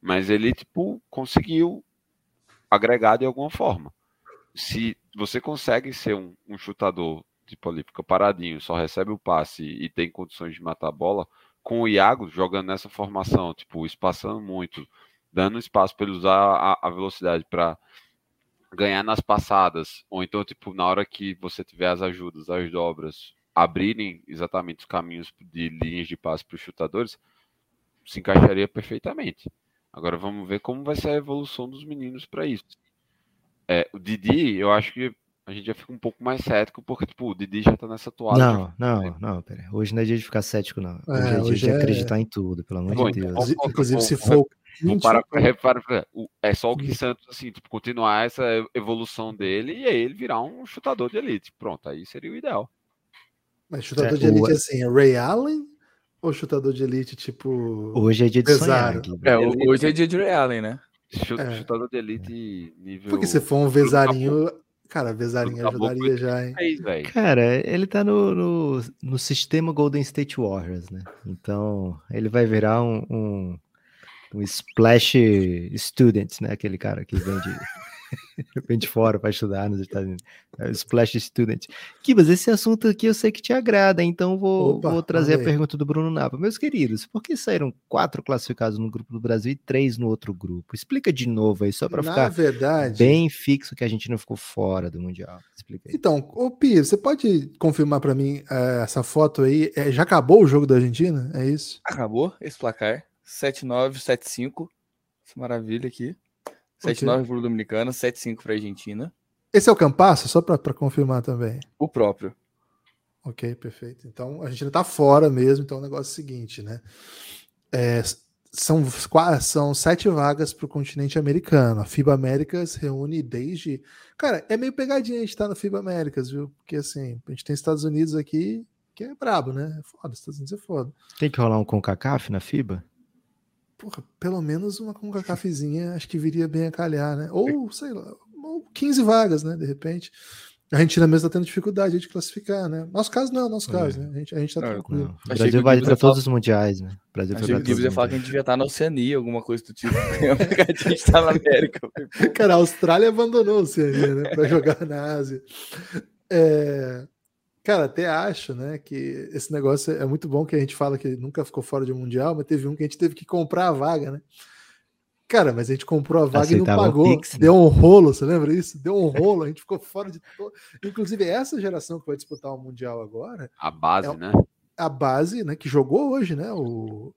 Mas ele, tipo, conseguiu agregar de alguma forma. Se você consegue ser um, um chutador, tipo ali, fica paradinho, só recebe o passe e, e tem condições de matar a bola, com o Iago jogando nessa formação, tipo, espaçando muito, dando espaço para ele usar a, a velocidade para ganhar nas passadas, ou então, tipo, na hora que você tiver as ajudas, as dobras, abrirem exatamente os caminhos de linhas de passe para os chutadores, se encaixaria perfeitamente. Agora vamos ver como vai ser a evolução dos meninos para isso. É, o Didi, eu acho que a gente já fica um pouco mais cético, porque tipo, o Didi já tá nessa toalha. Não, não, não, pera. Hoje não é dia de ficar cético, não. Hoje é, é dia de é... acreditar em tudo, pelo amor Bom, de Deus. Então, Inclusive, se for. Para, repara, é só o que Santos, assim, tipo, continuar essa evolução dele e aí ele virar um chutador de elite. Pronto, aí seria o ideal. Mas chutador é, de elite, o... assim, é Ray Allen ou chutador de elite, tipo. Hoje é dia de sonhar. É, hoje é dia de Ray Allen, né? É. Chutador de elite nível. Porque se for um Vezarinho, Cara, Vezarinho ajudaria já, hein? Cara, ele tá no, no, no, sistema Golden State Warriors, né? Então, ele vai virar um, um, um splash student, né? Aquele cara que vem de, vem de fora para estudar nos Estados Unidos. É Splash Student. Kibas, esse assunto aqui eu sei que te agrada, então vou, Opa, vou trazer a pergunta do Bruno Napa. Meus queridos, por que saíram quatro classificados no grupo do Brasil e três no outro gruro? Explica de novo aí, só para ficar verdade, bem fixo que a gente não ficou fora do Mundial. Explica aí. Então, ô você pode confirmar para mim uh, essa foto aí? É, já acabou o jogo da Argentina? É isso? Acabou esse placar. 7-9, 7-5. Maravilha aqui. 7-9 okay. para o Dominicana, 7-5 para a Argentina. Esse é o Campasso, só para confirmar também. O próprio. Ok, perfeito. Então a Argentina está fora mesmo, então o negócio é o seguinte, né? É, são, são sete vagas para o continente americano. A FIBA Américas reúne desde. Cara, é meio pegadinha a gente estar tá na FIBA Américas, viu? Porque assim, a gente tem Estados Unidos aqui, que é brabo, né? É foda, Estados Unidos é foda. Tem que rolar um CONCACAF na FIBA? Porra, pelo menos uma com cafezinha acho que viria bem a calhar, né? Ou, sei lá, ou 15 vagas, né? De repente. A Argentina mesmo está tendo dificuldade de classificar, né? Nosso caso não, nosso é. caso, né? A gente, a gente tá tranquilo. Não. O Brasil vai para todos os mundiais, né? O Brasil Achei que ia falar que a gente devia estar na Oceania, alguma coisa do tipo. a gente está na América. Cara, a Austrália abandonou a Oceania, né? Para jogar na Ásia. É... Cara, até acho, né, que esse negócio é muito bom que a gente fala que nunca ficou fora de um mundial, mas teve um que a gente teve que comprar a vaga, né? Cara, mas a gente comprou a vaga Aceitava e não pagou. Pix, né? Deu um rolo, você lembra isso? Deu um rolo, a gente ficou fora de todo. Inclusive, essa geração que vai disputar o Mundial agora. A base, é né? A base, né? Que jogou hoje, né? O,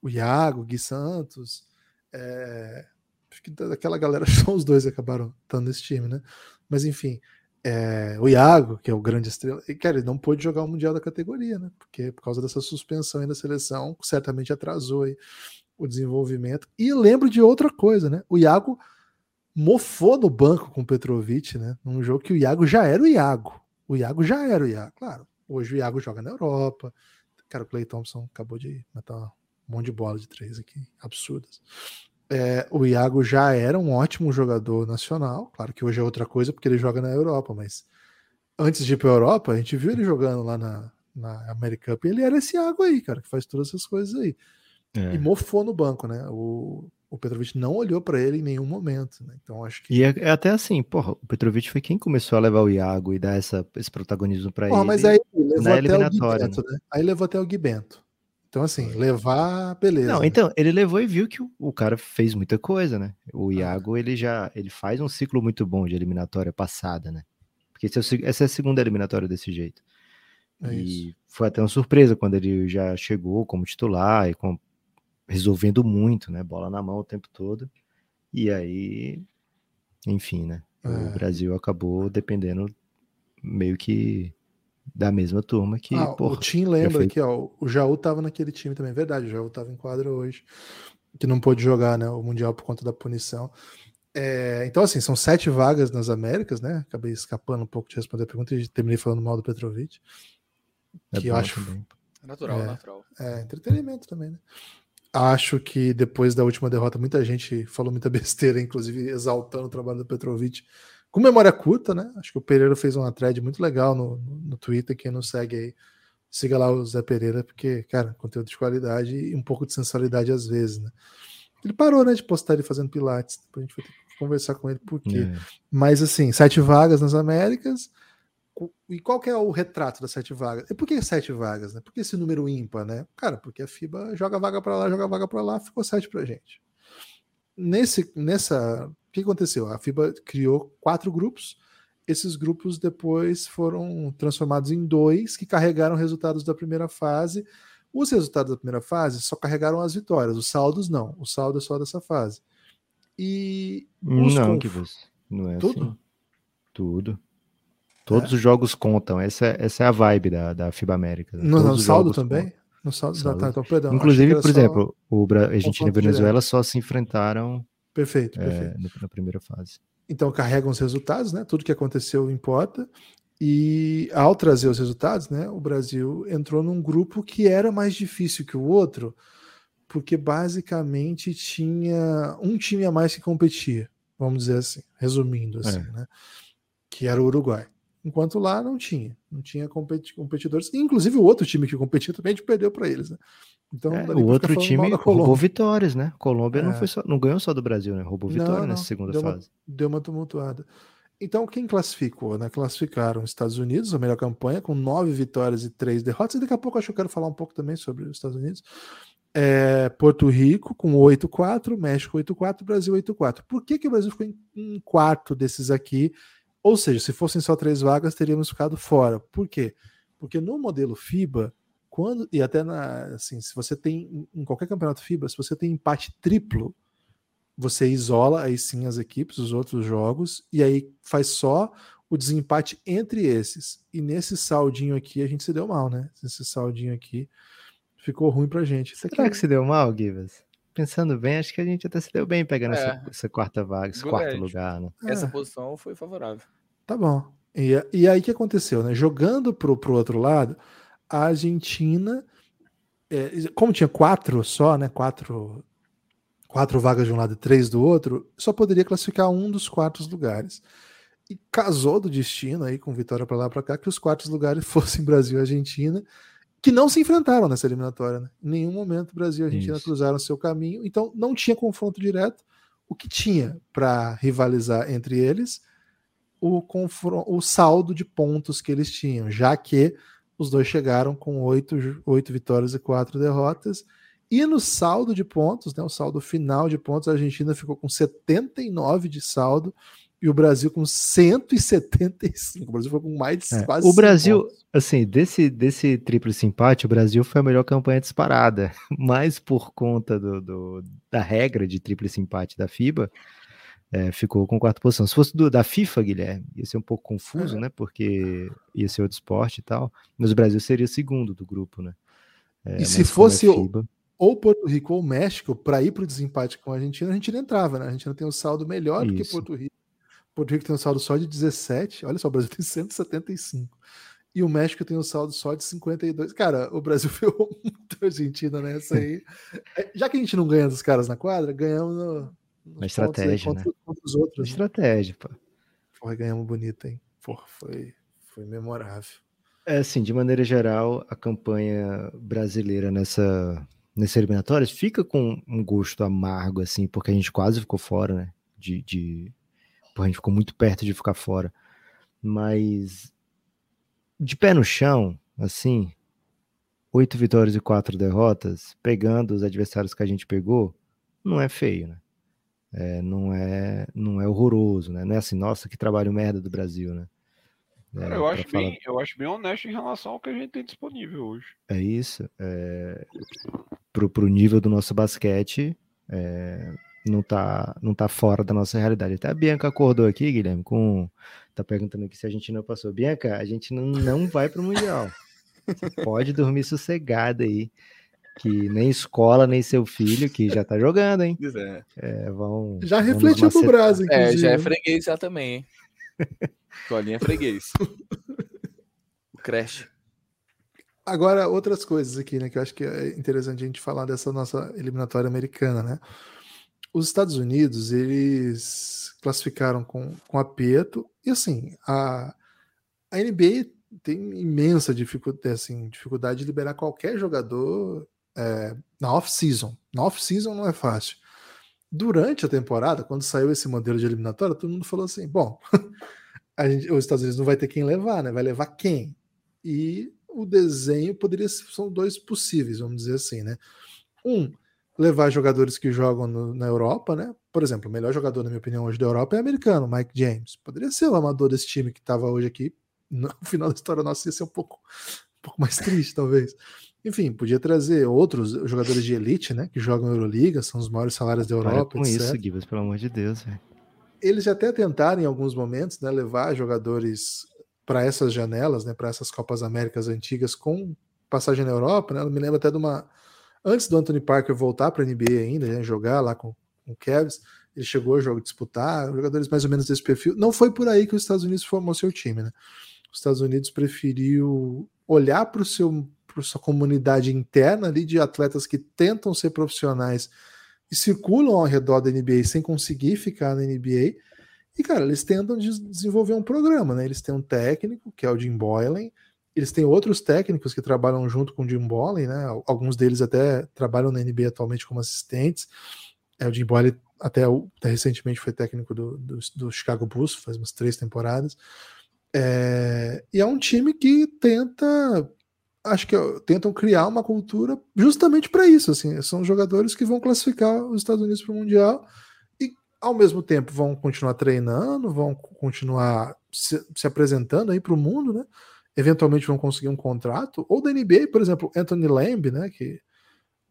o Iago, o Gui Santos. É... Acho que daquela galera, só os dois acabaram estando nesse time, né? Mas enfim, é, o Iago, que é o grande estrela, e, cara, ele não pôde jogar o Mundial da categoria, né? Porque por causa dessa suspensão aí da seleção, certamente atrasou aí o desenvolvimento. E lembro de outra coisa, né? O Iago mofou no banco com o Petrovic, né? Num jogo que o Iago já era o Iago. O Iago já era o Iago, claro. Hoje o Iago joga na Europa. Cara, o Clay Thompson acabou de matar um monte de bola de três aqui, absurdas é, o Iago já era um ótimo jogador nacional. Claro que hoje é outra coisa porque ele joga na Europa, mas antes de ir para a Europa, a gente viu ele jogando lá na, na American Cup e ele era esse Iago aí, cara, que faz todas essas coisas aí. É. E mofou no banco, né? O, o Petrovic não olhou para ele em nenhum momento, né? Então acho que. E é, é, até assim, porra, o Petrovic foi quem começou a levar o Iago e dar essa, esse protagonismo para ele. Mas aí levou até o Gui Bento, né? né? Aí levou até o Gui Bento. Então, assim, levar, beleza. Não, né? então, ele levou e viu que o, o, cara fez muita coisa, né? O ah. Iago, ele já ele faz um ciclo muito bom de eliminatória passada, né? Porque é essa é a segunda eliminatória desse jeito. É e isso. foi até uma surpresa quando ele já chegou como titular e com, resolvendo muito, né? Bola na mão o tempo todo. E aí, enfim, né? É. O Brasil acabou dependendo meio que da mesma turma que. Ah, porra, o Tim lembra que ó, o Jaú tava naquele time também, é verdade. O Jaú tava em quadro hoje, que não pôde jogar né, o Mundial por conta da punição. É, então, assim, são sete vagas nas Américas, né? Acabei escapando um pouco de responder a pergunta e terminei falando mal do Petrovic. É que eu acho. também. Natural, É. natural. É, entretenimento também, né? Acho que depois da última derrota, muita gente falou muita besteira, inclusive exaltando o trabalho do Petrovic. Com memória curta, né? Acho que o Pereira fez uma thread muito legal no, no, Twitter. Quem não segue aí, siga lá o Zé Pereira, porque, cara, conteúdo de qualidade e um pouco de sensualidade às vezes, né? Ele parou, né, de postar ele fazendo pilates. Depois a gente vai ter que conversar com ele por quê. É. Mas assim, sete vagas nas Américas. E qual que é o retrato das sete vagas? E por que sete vagas, né? Por que esse número ímpar, né? Cara, porque a FIBA joga vaga para lá, joga vaga para lá, ficou sete pra gente. Nesse, nessa, que aconteceu? A FIBA criou quatro grupos. Esses grupos depois foram transformados em dois que carregaram resultados da primeira fase. Os resultados da primeira fase só carregaram as vitórias, os saldos não. O saldo é só dessa fase. E Não, que você. Não é Tudo? assim. Tudo. Todos os jogos contam. Essa, é- essa é a vibe da, da FIBA América. né? No, no saldo também? contam. No saldo, Saldo. Tá, então, perdão. Inclusive, por exemplo, o Bra- Argentina e Venezuela só se enfrentaram Perfeito, é, perfeito. na primeira fase. Então carregam os resultados, né? Tudo que aconteceu importa. E ao trazer os resultados, né? O Brasil entrou num grupo que era mais difícil que o outro, porque basicamente tinha um time a mais que competia, vamos dizer assim, resumindo assim, É. né? Que era o Uruguai. Enquanto lá não tinha, não tinha competi- competidores. Inclusive o outro time que competia também a gente perdeu para eles, né? Então É, não nem o outro time roubou vitórias, né? Colômbia não, É. foi só, não ganhou só do Brasil, né? Roubou Não, vitória não, nessa segunda deu uma- fase. deu uma tumultuada. Então, quem classificou? Né? Classificaram os Estados Unidos, a melhor campanha, com nove vitórias e três derrotas. E daqui a pouco acho que eu quero falar um pouco também sobre os Estados Unidos. É, Porto Rico com 8-4, México 8-4, Brasil 8-4. Por que, que o Brasil ficou em, em quarto desses aqui? Ou seja, se fossem só três vagas, teríamos ficado fora. Por quê? Porque no modelo FIBA, quando e até na, assim, se você tem em qualquer campeonato FIBA, se você tem empate triplo, você isola aí sim as equipes, os outros jogos, e aí faz só o desempate entre esses. E nesse saldinho aqui a gente se deu mal, né? Esse saldinho aqui ficou ruim pra gente. Será que se deu mal, Givas? Pensando bem, acho que a gente até se deu bem pegando essa, É. essa quarta vaga, esse Good quarto edge. lugar, né? Essa É. posição foi favorável. Tá bom. E, e aí o que aconteceu, né? Jogando pro, pro outro lado, a Argentina, é, como tinha quatro só, né? Quatro, quatro vagas de um lado e três do outro, só poderia classificar um dos quartos lugares. E casou do destino aí com vitória para lá para cá que os quartos lugares fossem Brasil e Argentina, que não se enfrentaram nessa eliminatória, né? Em nenhum momento Brasil e Argentina Isso. cruzaram seu caminho, então não tinha confronto direto. O que tinha para rivalizar entre eles o, o saldo de pontos que eles tinham, já que os dois chegaram com oito, oito vitórias e quatro derrotas. E no saldo de pontos, né, o saldo final de pontos, a Argentina ficou com 79 de saldo e o Brasil com 175. O Brasil foi com mais de É, quase o 100 Brasil, pontos. assim, desse, desse tríplice empate, o Brasil foi a melhor campanha disparada, mais por conta do, do- da regra de tríplice empate da FIBA, é, ficou com quarta posição. Se fosse do, da FIFA, Guilherme, ia ser um pouco confuso, É. né? Porque ia ser outro esporte e tal, mas o Brasil seria segundo do grupo, né? É, E se é fosse o- FIBA, Ou Porto Rico ou México, para ir para o desempate com a Argentina, a Argentina entrava, né? A Argentina tem um saldo melhor do que Isso. Porto Rico. Porto Rico tem um saldo só de 17. Olha só, o Brasil tem 175. E o México tem um saldo só de 52. Cara, o Brasil ferrou muito a Argentina nessa aí. É, Já que a gente não ganha dos caras na quadra, ganhamos no, aí estratégia, contra, né? contra os outros. né? estratégia, pô. Porra, ganhamos bonito, hein? Porra, foi, foi memorável. É assim, de maneira geral, a campanha brasileira nessa, nessa eliminatória fica com um gosto amargo, assim, porque a gente quase ficou fora, né? De, de... Pô, a gente ficou muito perto de ficar fora. Mas de pé no chão, assim, oito vitórias e quatro derrotas, pegando os adversários que a gente pegou, não é feio, né? É, não, é, não é horroroso, né? Não é assim, nossa, que trabalho merda do Brasil, né? Cara, É, eu, pra acho falar- bem, eu acho bem honesto em relação ao que a gente tem disponível hoje. É isso. É, pro, pro nível do nosso basquete, é, não, tá, não tá fora da nossa realidade. Até a Bianca acordou aqui, Guilherme, com. Tá perguntando aqui se a gente não passou. Bianca, a gente não, não vai pro Mundial. Você pode dormir sossegada aí. Que nem escola, nem seu filho, que já tá jogando, hein? Pois é. É, vão, Já vão refletiu pro. Brasil, É, já é freguês já também, hein? Colinha é freguês. O Crash. Agora, outras coisas aqui, né? Que eu acho que é interessante a gente falar dessa nossa eliminatória americana, né? Os Estados Unidos, eles classificaram com, com aperto, e assim, a, a NBA tem imensa dificuldade, assim, dificuldade de liberar qualquer jogador é, na off-season. Na off-season não é fácil. Durante a temporada, quando saiu esse modelo de eliminatória, todo mundo falou assim: bom, gente, os Estados Unidos não vai ter quem levar, né? Vai levar quem? E o desenho poderia ser, são dois possíveis, vamos dizer assim, né? Um, levar jogadores que jogam no- na Europa, né? Por exemplo, o melhor jogador, na minha opinião, hoje da Europa é americano, Mike James. Poderia ser o amador desse time que estava hoje aqui. No final da história nossa ia ser um pouco, um pouco mais triste, talvez. Enfim, podia trazer outros jogadores de elite, né? Que jogam Euroliga, são os maiores salários da Para Europa, com etc isso, Gibas, pelo amor de Deus, velho. eles até tentaram em alguns momentos né, levar jogadores para essas janelas, né, para essas Copas Américas antigas com passagem na Europa. Né, eu me lembro até de uma. Antes do Anthony Parker voltar para a NBA ainda, né, jogar lá com, com o Cavs, ele chegou a jogo disputar, jogadores mais ou menos desse perfil. Não foi por aí que os Estados Unidos formou seu time. Né? Os Estados Unidos preferiu olhar para o seu para sua comunidade interna ali de atletas que tentam ser profissionais e circulam ao redor da NBA sem conseguir ficar na NBA. E, cara, eles tentam des- desenvolver um programa, né? Eles têm um técnico, que é o Jim Boylan, eles têm outros técnicos que trabalham junto com o Jim Boylan, né? Alguns deles até trabalham na NBA atualmente como assistentes. É, o Jim Boylan até, até recentemente foi técnico do, do, do Chicago Bulls, faz umas três temporadas. É, e é um time que tenta acho que tentam criar uma cultura justamente para isso. Assim, são jogadores que vão classificar os Estados Unidos para o Mundial e, ao mesmo tempo, vão continuar treinando, vão continuar se, se apresentando aí para o mundo, né? Eventualmente vão conseguir um contrato. Ou da NBA, por exemplo, Anthony Lamb, né? Que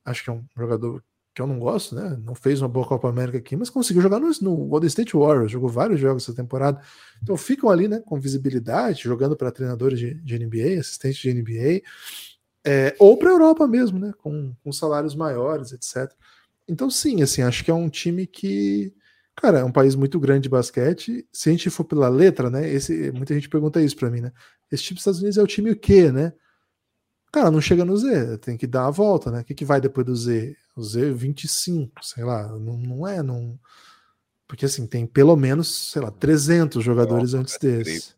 acho que é um jogador que eu não gosto, né? Não fez uma boa Copa América aqui, mas conseguiu jogar no, no Golden State Warriors, jogou vários jogos essa temporada. Então ficam ali, né, com visibilidade, jogando para treinadores de, de NBA, assistentes de NBA, é, ou para a Europa mesmo, né, com, com salários maiores, etc. Então, sim, assim, acho que é um time que, cara, é um país muito grande de basquete. Se a gente for pela letra, né, esse, muita gente pergunta isso para mim, né? Esse time dos Estados Unidos é o time o quê, né? Cara, não chega no Z, tem que dar a volta, né? O que, que vai depois do Z? O Z 25, sei lá, não, não é, não. Porque assim, tem pelo menos, sei lá, 300 jogadores antes desse.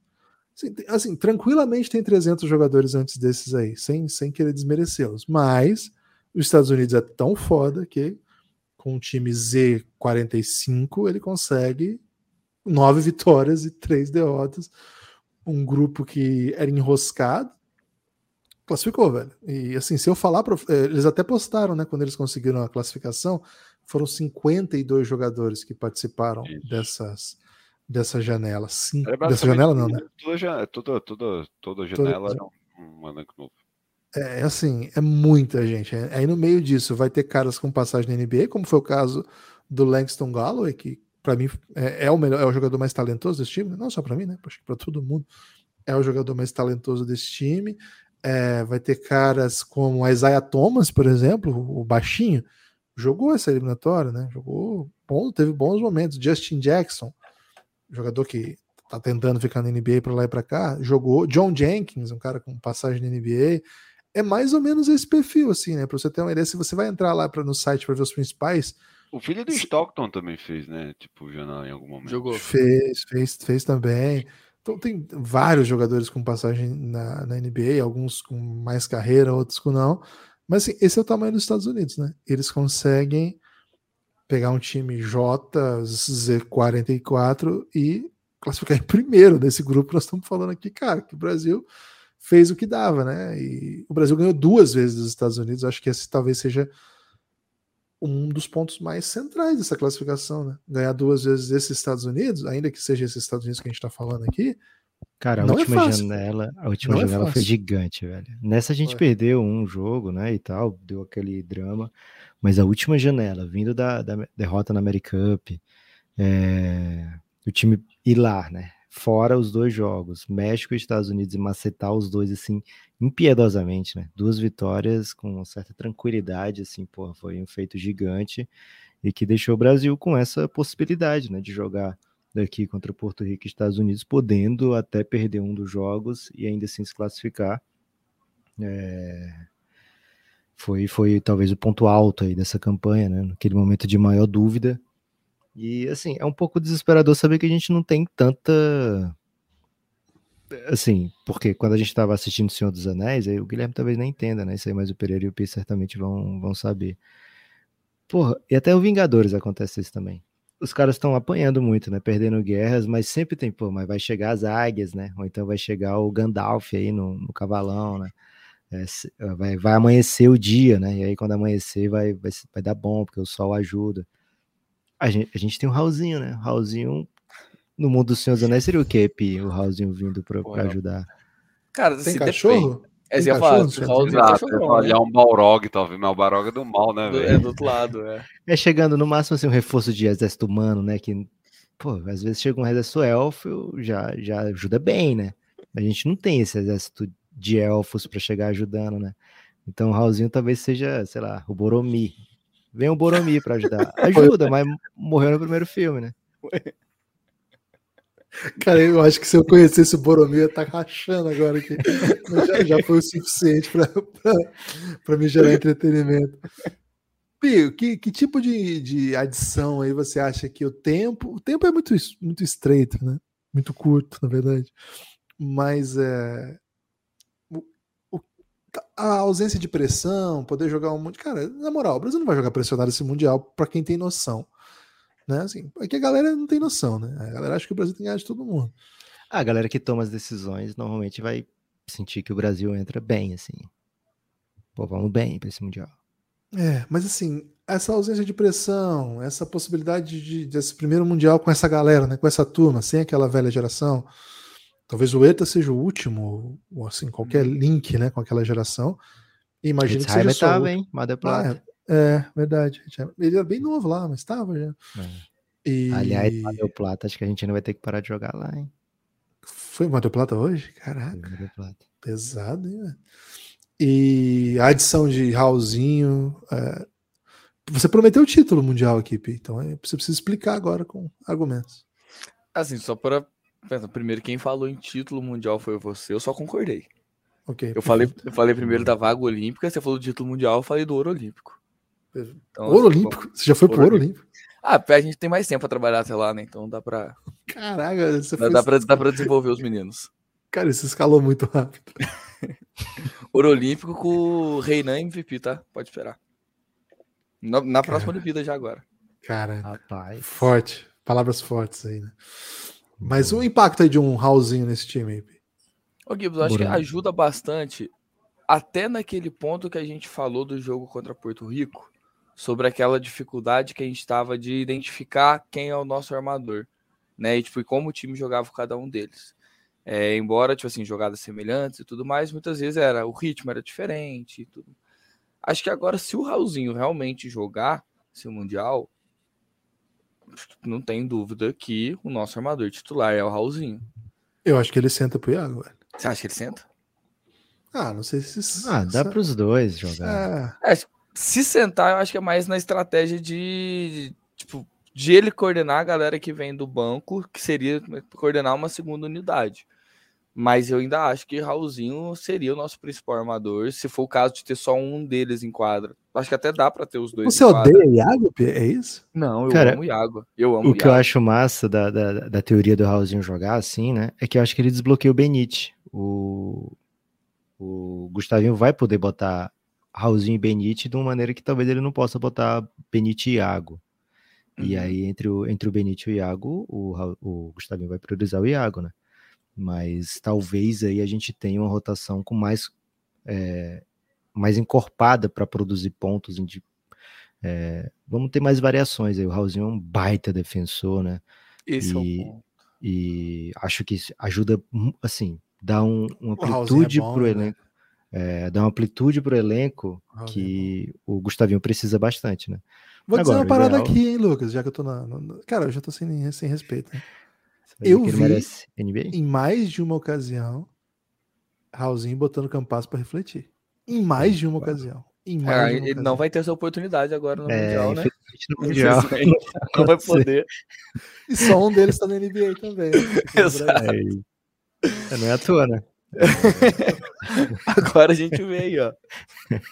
Assim, assim, tranquilamente tem 300 jogadores antes desses aí, sem, sem querer desmerecê-los. Mas os Estados Unidos é tão foda que com o time Z45 ele consegue nove vitórias e três derrotas. Um grupo que era enroscado, classificou, velho. E assim, se eu falar, pra, eh, eles até postaram, né, quando eles conseguiram a classificação, foram 52 jogadores que participaram Isso. dessas dessa janela. Sim, Era dessa janela não, né? Toda, toda, toda, toda janela era um, um novo. É assim, é muita gente. É- Aí no meio disso vai ter caras com passagem na NBA, como foi o caso do Langston Galloway, que para mim é, é o melhor, é o jogador mais talentoso desse time, não só para mim, né? Acho que para todo mundo é o jogador mais talentoso desse time. É, vai ter caras como Isaiah Thomas, por exemplo, o baixinho, jogou essa eliminatória, né? Jogou bom, teve bons momentos. Justin Jackson, jogador que tá tentando ficar na NBA para lá e para cá, jogou. John Jenkins, um cara com passagem na NBA. É mais ou menos esse perfil, assim, né? Para você ter uma ideia, se você vai entrar lá pra, no site para ver os principais, O filho do Stockton também fez, né? Tipo, janela em algum momento. Jogou. fez, fez, fez também. Então tem vários jogadores com passagem na, na NBA, alguns com mais carreira, outros com não. Mas assim, esse é o tamanho dos Estados Unidos, né? Eles conseguem pegar um time JZ44 e classificar em primeiro nesse grupo que nós estamos falando aqui, cara, que o Brasil fez o que dava, né? E o Brasil ganhou duas vezes dos Estados Unidos. Acho que esse talvez seja um dos pontos mais centrais dessa classificação, né? Ganhar duas vezes esses Estados Unidos, ainda que seja esses Estados Unidos que a gente está falando aqui, Cara, a é última fácil. janela, a última Não é janela foi fácil. gigante, velho. Nessa a gente Foi. perdeu um jogo, né, e tal, deu aquele drama, mas a última janela, vindo da, da derrota na American Cup, é, o time ir lá, né, fora os dois jogos, México e Estados Unidos, e macetar os dois, assim, impiedosamente, né? Duas vitórias com certa tranquilidade, assim, porra, foi um feito gigante e que deixou o Brasil com essa possibilidade, né, de jogar daqui contra Porto Rico e Estados Unidos, podendo até perder um dos jogos e ainda assim se classificar. É... Foi, foi talvez o ponto alto aí dessa campanha, né? Naquele momento de maior dúvida. E assim, é um pouco desesperador saber que a gente não tem tanta. Assim, porque quando a gente estava assistindo O Senhor dos Anéis, aí o Guilherme talvez nem entenda, né? Isso aí, mas o Pereira e o Pi certamente vão, vão saber. Porra, e até o Vingadores acontece isso também os caras estão apanhando muito, né? Perdendo guerras, mas sempre tem, pô, mas vai chegar as águias, né? Ou então vai chegar o Gandalf aí no, no cavalão, né? É, vai, vai amanhecer o dia, né? E aí quando amanhecer vai, vai, vai dar bom, porque o sol ajuda. A gente, a gente tem o um Raulzinho, né? O Raulzinho no mundo dos Senhores Anéis seria o quê, Pi? O Raulzinho vindo pra, pra ajudar. Cara, tem cachorro? Depende. É, ia falar, Raulzinho é um Balrog, talvez, mas o Balrog é do mal, né, velho? É do outro lado, é. É chegando no máximo assim, um reforço de exército humano, né? Que, pô, às vezes chega um exército elfo, já, já ajuda bem, né? A gente não tem esse exército de elfos para chegar ajudando, né? Então o Raulzinho talvez seja, sei lá, o Boromir. Vem o Boromir para ajudar. Ajuda, mas morreu no primeiro filme, né? Cara, eu acho que se eu conhecesse o Boromir, eu tá rachando agora aqui. Já, já, foi o suficiente para me gerar entretenimento. Pio, que, que tipo de, de adição aí você acha que o tempo. O tempo é muito, muito estreito, né? Muito curto, na verdade. Mas é, a ausência de pressão, poder jogar um monte. Cara, na moral, o Brasil não vai jogar pressionado esse Mundial para quem tem noção. Né? Assim, é que a galera não tem noção, né? A galera acha que o Brasil tem que ganhar de todo mundo. A galera que toma as decisões normalmente vai sentir que o Brasil entra bem, assim. Pô, vamos bem para esse Mundial. É, mas assim, essa ausência de pressão, essa possibilidade de, desse primeiro Mundial com essa galera, né? Com essa turma, sem aquela velha geração. Talvez o ETA seja o último, ou assim, qualquer uhum. link, né, com aquela geração. Imagina que seja só. Hein? Plata. Ah, é, verdade. Ele era bem novo lá, mas estava já. É. E... Aliás, Mar Plata, acho que a gente não vai ter que parar de jogar lá, hein? Foi Mar Plata hoje? Caraca. Plata. Pesado, hein, E a adição de Raulzinho. É... Você prometeu o título mundial aqui, Pi, então é, você precisa explicar agora com argumentos. Assim, só para. Primeiro, quem falou em título mundial foi você, eu só concordei. Ok. Eu falei, eu falei primeiro da vaga olímpica, você falou do título mundial, eu falei do ouro olímpico. Então, ouro assim, Olímpico? Você já foi ouro pro Ouro Olímpico? Ah, a gente tem mais tempo para trabalhar até lá, né? Então dá para. Caraca, você dá, dá, pra, dá pra desenvolver os meninos. Cara, isso escalou muito rápido. Ouro Olímpico com o Reinan MVP, tá? Pode esperar. Na, na próxima Olimpíada já agora. Cara, Rapaz. forte. Palavras fortes aí, né? Mas o impacto aí de um Raulzinho nesse time aí. Ô, Gibbs, eu acho que ajuda bastante até naquele ponto que a gente falou do jogo contra Porto Rico, sobre aquela dificuldade que a gente estava de identificar quem é o nosso armador, né? E, tipo, e como o time jogava cada um deles. É, embora, tipo assim, jogadas semelhantes e tudo mais, muitas vezes era o ritmo era diferente e tudo. Acho que agora, se o Raulzinho realmente jogar esse Mundial, não tem dúvida que o nosso armador titular é o Raulzinho. Eu acho que ele senta pro Iago, velho. Você acha que ele senta? Ah, não sei se. Ah, dá para os dois jogar. É. é, se sentar, eu acho que é mais na estratégia de, tipo, de ele coordenar a galera que vem do banco, que seria coordenar uma segunda unidade. Mas eu ainda acho que Raulzinho seria o nosso principal armador, se for o caso de ter só um deles em quadra. Acho que até dá para ter os dois. Você odeia Iago? É isso? Não, eu Cara, amo Iago. Eu amo o que eu acho massa da, da, da, teoria do Raulzinho jogar assim, né? É que eu acho que ele desbloqueia o Benite. O, o Gustavinho vai poder botar Raulzinho e Benite de uma maneira que talvez ele não possa botar Benite e Iago. Uhum. E aí, entre o, entre o Benite e o Iago, o, o Gustavinho vai priorizar o Iago, né? Mas talvez aí a gente tenha uma rotação com mais, é, mais encorpada para produzir pontos. Em, é, vamos ter mais variações aí. O Raulzinho é um baita defensor, né? Esse e, é o ponto. E acho que ajuda, assim, dá um, uma é amplitude é para o né? É, dá uma amplitude para o elenco que é o Gustavinho precisa bastante, né? Vou Agora, dizer uma parada ideal... aqui, hein, Lucas, já que eu tô na. Cara, eu já tô sem, sem respeito. Né? Eu que ele vi- merece NBA? Em mais de uma ocasião, Raulzinho botando Campasso para refletir. Em mais de uma ocasião. Em mais É, uma ele não vai ter essa oportunidade agora no É, Mundial, né? no Mundial. Não vai poder. E só um deles está na NBA também. né? Exato. É, não é à toa, né? Agora a gente vê aí, ó.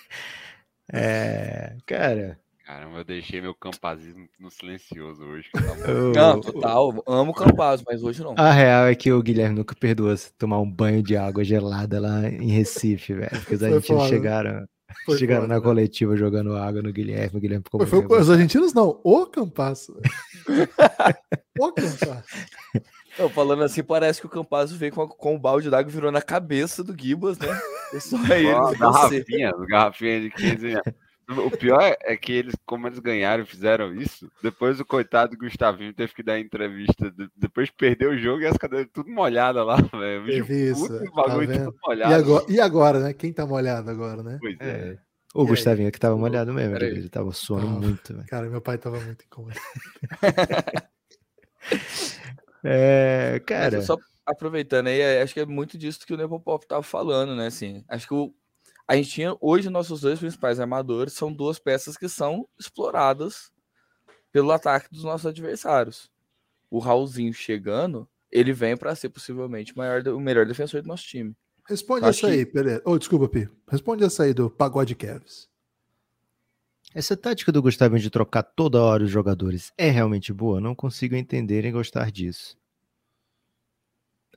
É, cara, Caramba, eu deixei meu campazismo no silencioso hoje. tá Não, total. Amo o Campaz, mas hoje não. a real é que o Guilherme nunca perdoa se tomar um banho de água gelada lá em Recife, velho. Porque os argentinos chegaram, Foi chegaram foda, na né? coletiva jogando água no Guilherme. O Guilherme ficou Foi, foi os argentinos não, o Campasso. o Campasso. Não, falando assim, parece que o Campaz veio com, a- com o balde d'água e virou na cabeça do Gibas, né? É só ele. Garrafinha, garrafinha de 15 reais. O pior é- é que eles, como eles ganharam e fizeram isso, depois o coitado Gustavinho teve que dar entrevista, de- depois perdeu o jogo e as cadeiras tudo molhadas lá, velho. Teve isso, puto, é, bagulho tá tudo vendo? molhado. E agora, e agora, né? Quem tá molhado agora, né? Pois é. É. O E Gustavinho que tava molhado mesmo, Peraí. ele, ele tava suando Tava. muito, velho. Cara, meu pai tava muito incomodado. É, cara, só aproveitando aí, é, acho que é muito disso que o Nepopop tava falando, né? Assim, acho que o, a gente tinha hoje nossos dois principais armadores são duas peças que são exploradas pelo ataque dos nossos adversários. O Raulzinho chegando, ele vem para ser possivelmente o, maior, o melhor defensor do nosso time. Responde Acho essa aí, Pereira. Oh, desculpa, Pi. Responde essa aí do Pagode Kevs. essa tática do Gustavinho de trocar toda hora os jogadores é realmente boa? Não consigo entender e gostar disso.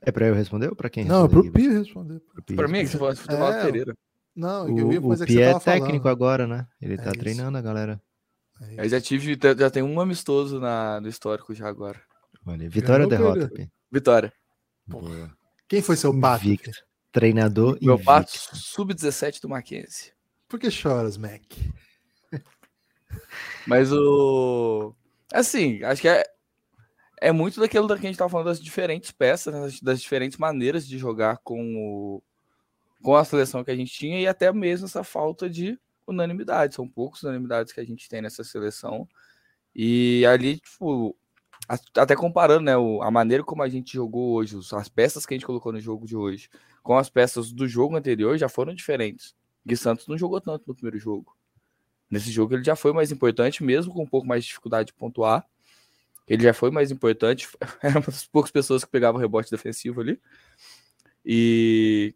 É pra eu responder ou pra quem Não, pro Guilherme? Pi responder. Para mim, é que você falou futebol É, Pereira. Não, eu ia O, o fazer o é tava técnico falando. agora, né? Ele É tá isso. treinando a galera. É Eu já tive, já tem um amistoso na, no histórico já agora. Olha, vitória ou Ganhou, derrota, Pereira? Pi? Vitória. Boa. Quem foi seu pato? Invicto. Treinador Meu pato, invicto. sub-17 do Mackenzie. Por que choras, Mac? Mas o. Assim, acho que é, é muito daquilo da que a gente tava falando das diferentes peças, né, das, das diferentes maneiras de jogar com, o, com a seleção que a gente tinha e até mesmo essa falta de unanimidade. São poucas unanimidades que a gente tem nessa seleção. E ali, tipo, até comparando né, o- a maneira como a gente jogou hoje, as peças que a gente colocou no jogo de hoje, com as peças do jogo anterior já foram diferentes. Gui Santos não jogou tanto no primeiro jogo. Nesse jogo ele já foi mais importante, mesmo com um pouco mais de dificuldade de pontuar. Ele já foi mais importante. Era uma das poucas pessoas que pegavam rebote defensivo ali. E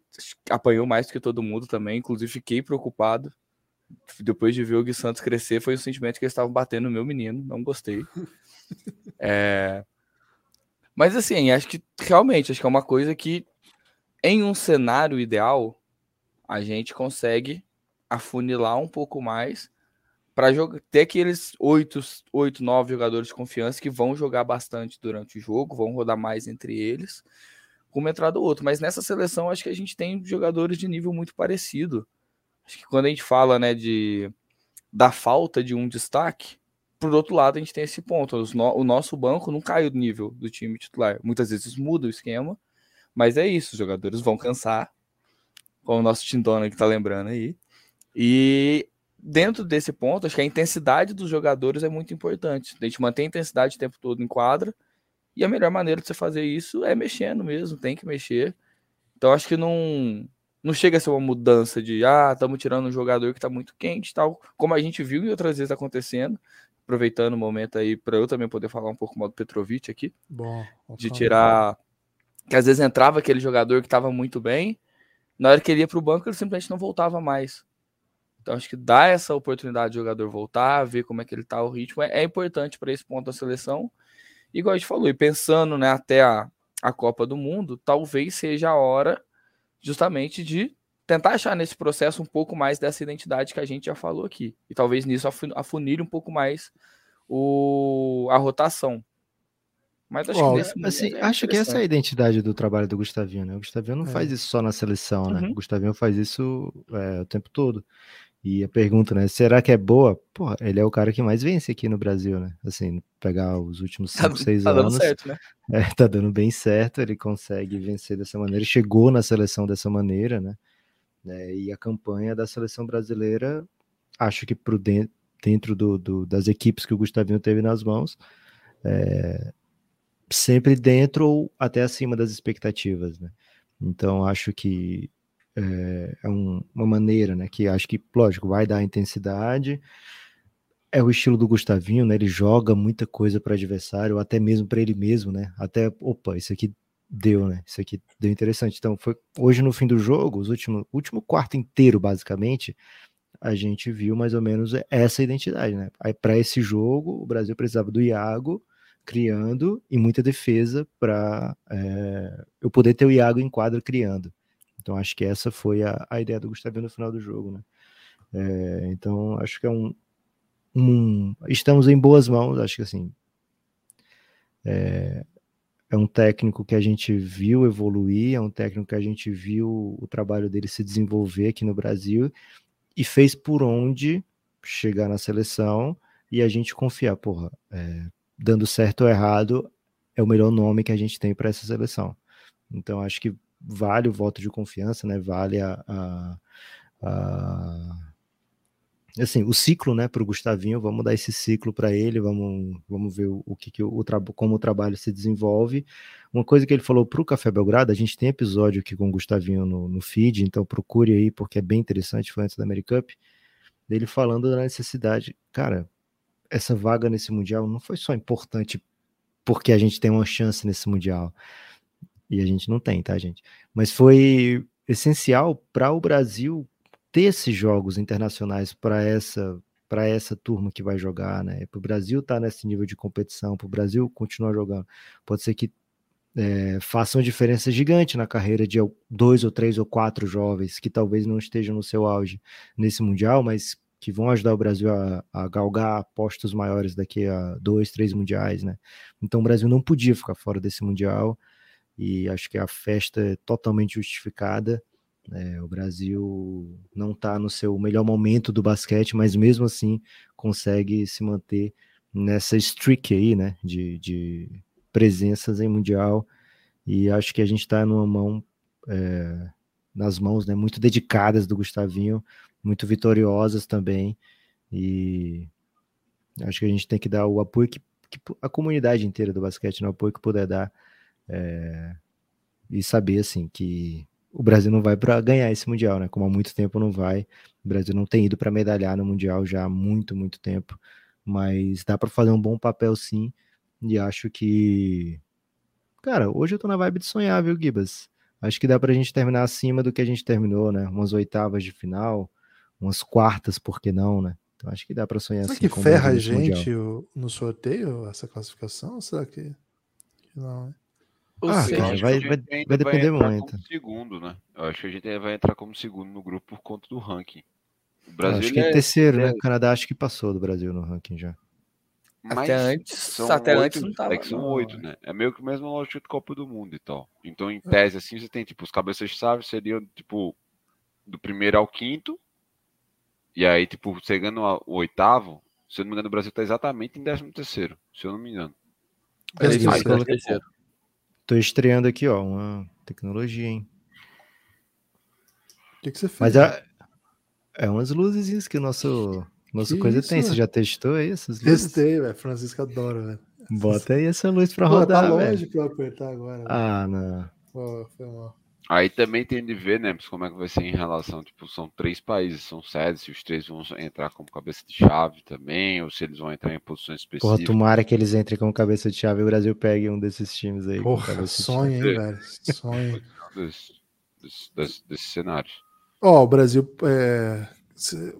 apanhou mais do que todo mundo também. Inclusive, fiquei preocupado. Depois de ver o Gui Santos crescer, foi um sentimento que eles estavam batendo no meu menino. Não gostei. É... Mas assim, acho que realmente, acho que é uma coisa que, em um cenário ideal, a gente consegue afunilar um pouco mais para ter aqueles oito, oito, nove jogadores de confiança que vão jogar bastante durante o jogo, vão rodar mais entre eles, uma entrada ou outra. Mas nessa seleção, acho que a gente tem jogadores de nível muito parecido. Acho que quando a gente fala né, de, da falta de um destaque, por outro lado, a gente tem esse ponto. No- o nosso banco não caiu do nível do time titular. Muitas vezes muda o esquema, mas é isso, os jogadores vão cansar, como o nosso Tindona que tá lembrando aí. E dentro desse ponto, acho que a intensidade dos jogadores é muito importante. A gente mantém a intensidade o tempo todo em quadra, e a melhor maneira de você fazer isso é mexendo mesmo, tem que mexer. Então acho que não não chega a ser uma mudança de ah, estamos tirando um jogador que está muito quente, tal, como a gente viu e outras vezes acontecendo. Aproveitando o momento aí para eu também poder falar um pouco mal do Petrovic aqui Bom. de tirar. Que às vezes entrava aquele jogador que estava muito bem, na hora que ele ia para o banco, ele simplesmente não voltava mais. Então acho que dar essa oportunidade do jogador voltar, ver como é que ele tá, o ritmo, é, é importante para esse ponto da seleção. Igual a gente falou, e pensando né, até a, a Copa do Mundo, talvez seja a hora justamente de tentar achar nesse processo um pouco mais dessa identidade que a gente já falou aqui. E talvez nisso afu- afunile um pouco mais o, a rotação. Mas acho que Assim, é acho que essa é a identidade do trabalho do Gustavinho, né? O Gustavinho não É. faz isso só na seleção, né? Uhum. O Gustavinho faz isso é, o tempo todo. E a pergunta, né? Será que é boa? Porra, ele é o cara que mais vence aqui no Brasil, né? Assim, pegar os últimos Tá, 5, 6 tá dando anos. certo, né? É, tá dando bem certo, ele consegue vencer dessa maneira, chegou na seleção dessa maneira, né? É, e a campanha da seleção brasileira, acho que pro den- dentro do, do- das equipes que o Gustavinho teve nas mãos, é, sempre dentro ou até acima das expectativas, né? Então acho que é, é um, uma maneira, né? Que acho que, lógico, vai dar intensidade. É o estilo do Gustavinho, né? Ele joga muita coisa para adversário, até mesmo para ele mesmo, né? Até, opa, isso aqui deu, né? Isso aqui deu interessante. Então, foi hoje no fim do jogo, os últimos, último quarto inteiro, basicamente, a gente viu mais ou menos essa identidade, né? Para esse jogo, o Brasil precisava do Iago criando e muita defesa para é, eu poder ter o Iago em quadra criando. Então, acho que essa foi a, a ideia do Gustavo no final do jogo, né? É, então, acho que é um, um, Estamos em boas mãos, acho que assim. É, é um técnico que a gente viu evoluir, é um técnico que a gente viu o trabalho dele se desenvolver aqui no Brasil e fez por onde chegar na seleção e a gente confiar, porra, é, dando certo ou errado, é o melhor nome que a gente tem para essa seleção. Então acho que vale o voto de confiança, né? Vale a, a, a assim, o ciclo, né, para o Gustavinho, vamos dar esse ciclo para ele, vamos, vamos ver o, que, o como o trabalho se desenvolve. Uma coisa que ele falou para o Café Belgrado, a gente tem episódio aqui com o Gustavinho no, no feed, então procure aí, porque é bem interessante, foi antes da Americup, dele falando da necessidade, cara, essa vaga nesse Mundial não foi só importante porque a gente tem uma chance nesse Mundial, e a gente não tem, tá, gente? Mas foi essencial para o Brasil ter esses jogos internacionais para essa para essa turma que vai jogar, né? Para o Brasil estar tá nesse nível de competição, para o Brasil continuar jogando, pode ser que é, faça uma diferença gigante na carreira de dois ou três ou quatro jovens que talvez não estejam no seu auge nesse mundial, mas que vão ajudar o Brasil a, a galgar postos maiores daqui a dois, três mundiais, né? Então o Brasil não podia ficar fora desse mundial e acho que a festa é totalmente justificada. É, o Brasil não está no seu melhor momento do basquete, mas mesmo assim consegue se manter nessa streak aí, né, de, de presenças em mundial. E acho que a gente está numa mão, é, nas mãos, né, muito dedicadas do Gustavinho, muito vitoriosas também. E acho que a gente tem que dar o apoio que, que a comunidade inteira do basquete, né, o apoio que puder dar. É, e saber assim que o Brasil não vai para ganhar esse mundial, né? Como há muito tempo não vai. O Brasil não tem ido para medalhar no mundial já há muito, muito tempo, mas dá para fazer um bom papel sim. E acho que cara, hoje eu tô na vibe de sonhar, viu, Gibas? Acho que dá pra gente terminar acima do que a gente terminou, né? Umas oitavas de final, umas quartas, por que não, né? Então acho que dá para sonhar será assim. Será que ferra a gente no sorteio essa classificação? Será que não? Né? Ah, cara, vai, vai, vai depender vai muito. segundo, né? Eu acho que a gente vai entrar como segundo no grupo por conta do ranking. O Brasil acho que é terceiro, né? O Canadá acho que passou do Brasil no ranking já. Mas até antes, são até oito, antes não tava. É que são oito, né? É meio que o mesmo lógico de Copa do Mundo e tal. Então, em tese, assim, você tem, tipo, os cabeças de chave seriam, tipo, do primeiro ao quinto. E aí, tipo, chegando ao oitavo, se eu não me engano, o Brasil tá exatamente em décimo terceiro, se eu não me engano. É, é, terceiro. Tô estreando aqui, ó, uma tecnologia, hein? O que, que, você fez? Mas é, é umas luzes que o nosso, nosso que coisa isso, tem. Você já testou aí essas luzes? Testei, velho. Francisco adora, velho. Bota aí essa luz pra Pô, tá rodar, tá longe véio. pra eu apertar agora. Ah, não. Pô, foi mal. Aí também tem de ver, né, como é que vai ser em relação, tipo, são três países, são sedes, se os três vão entrar como cabeça de chave também, ou se eles vão entrar em posições específicas. Porra, tomara que eles entrem como cabeça de chave e o Brasil pegue um desses times aí. Porra, sonho, hein, velho, sonho. Desses desse, desse, desse cenários. Ó, oh, o Brasil, é... Cê...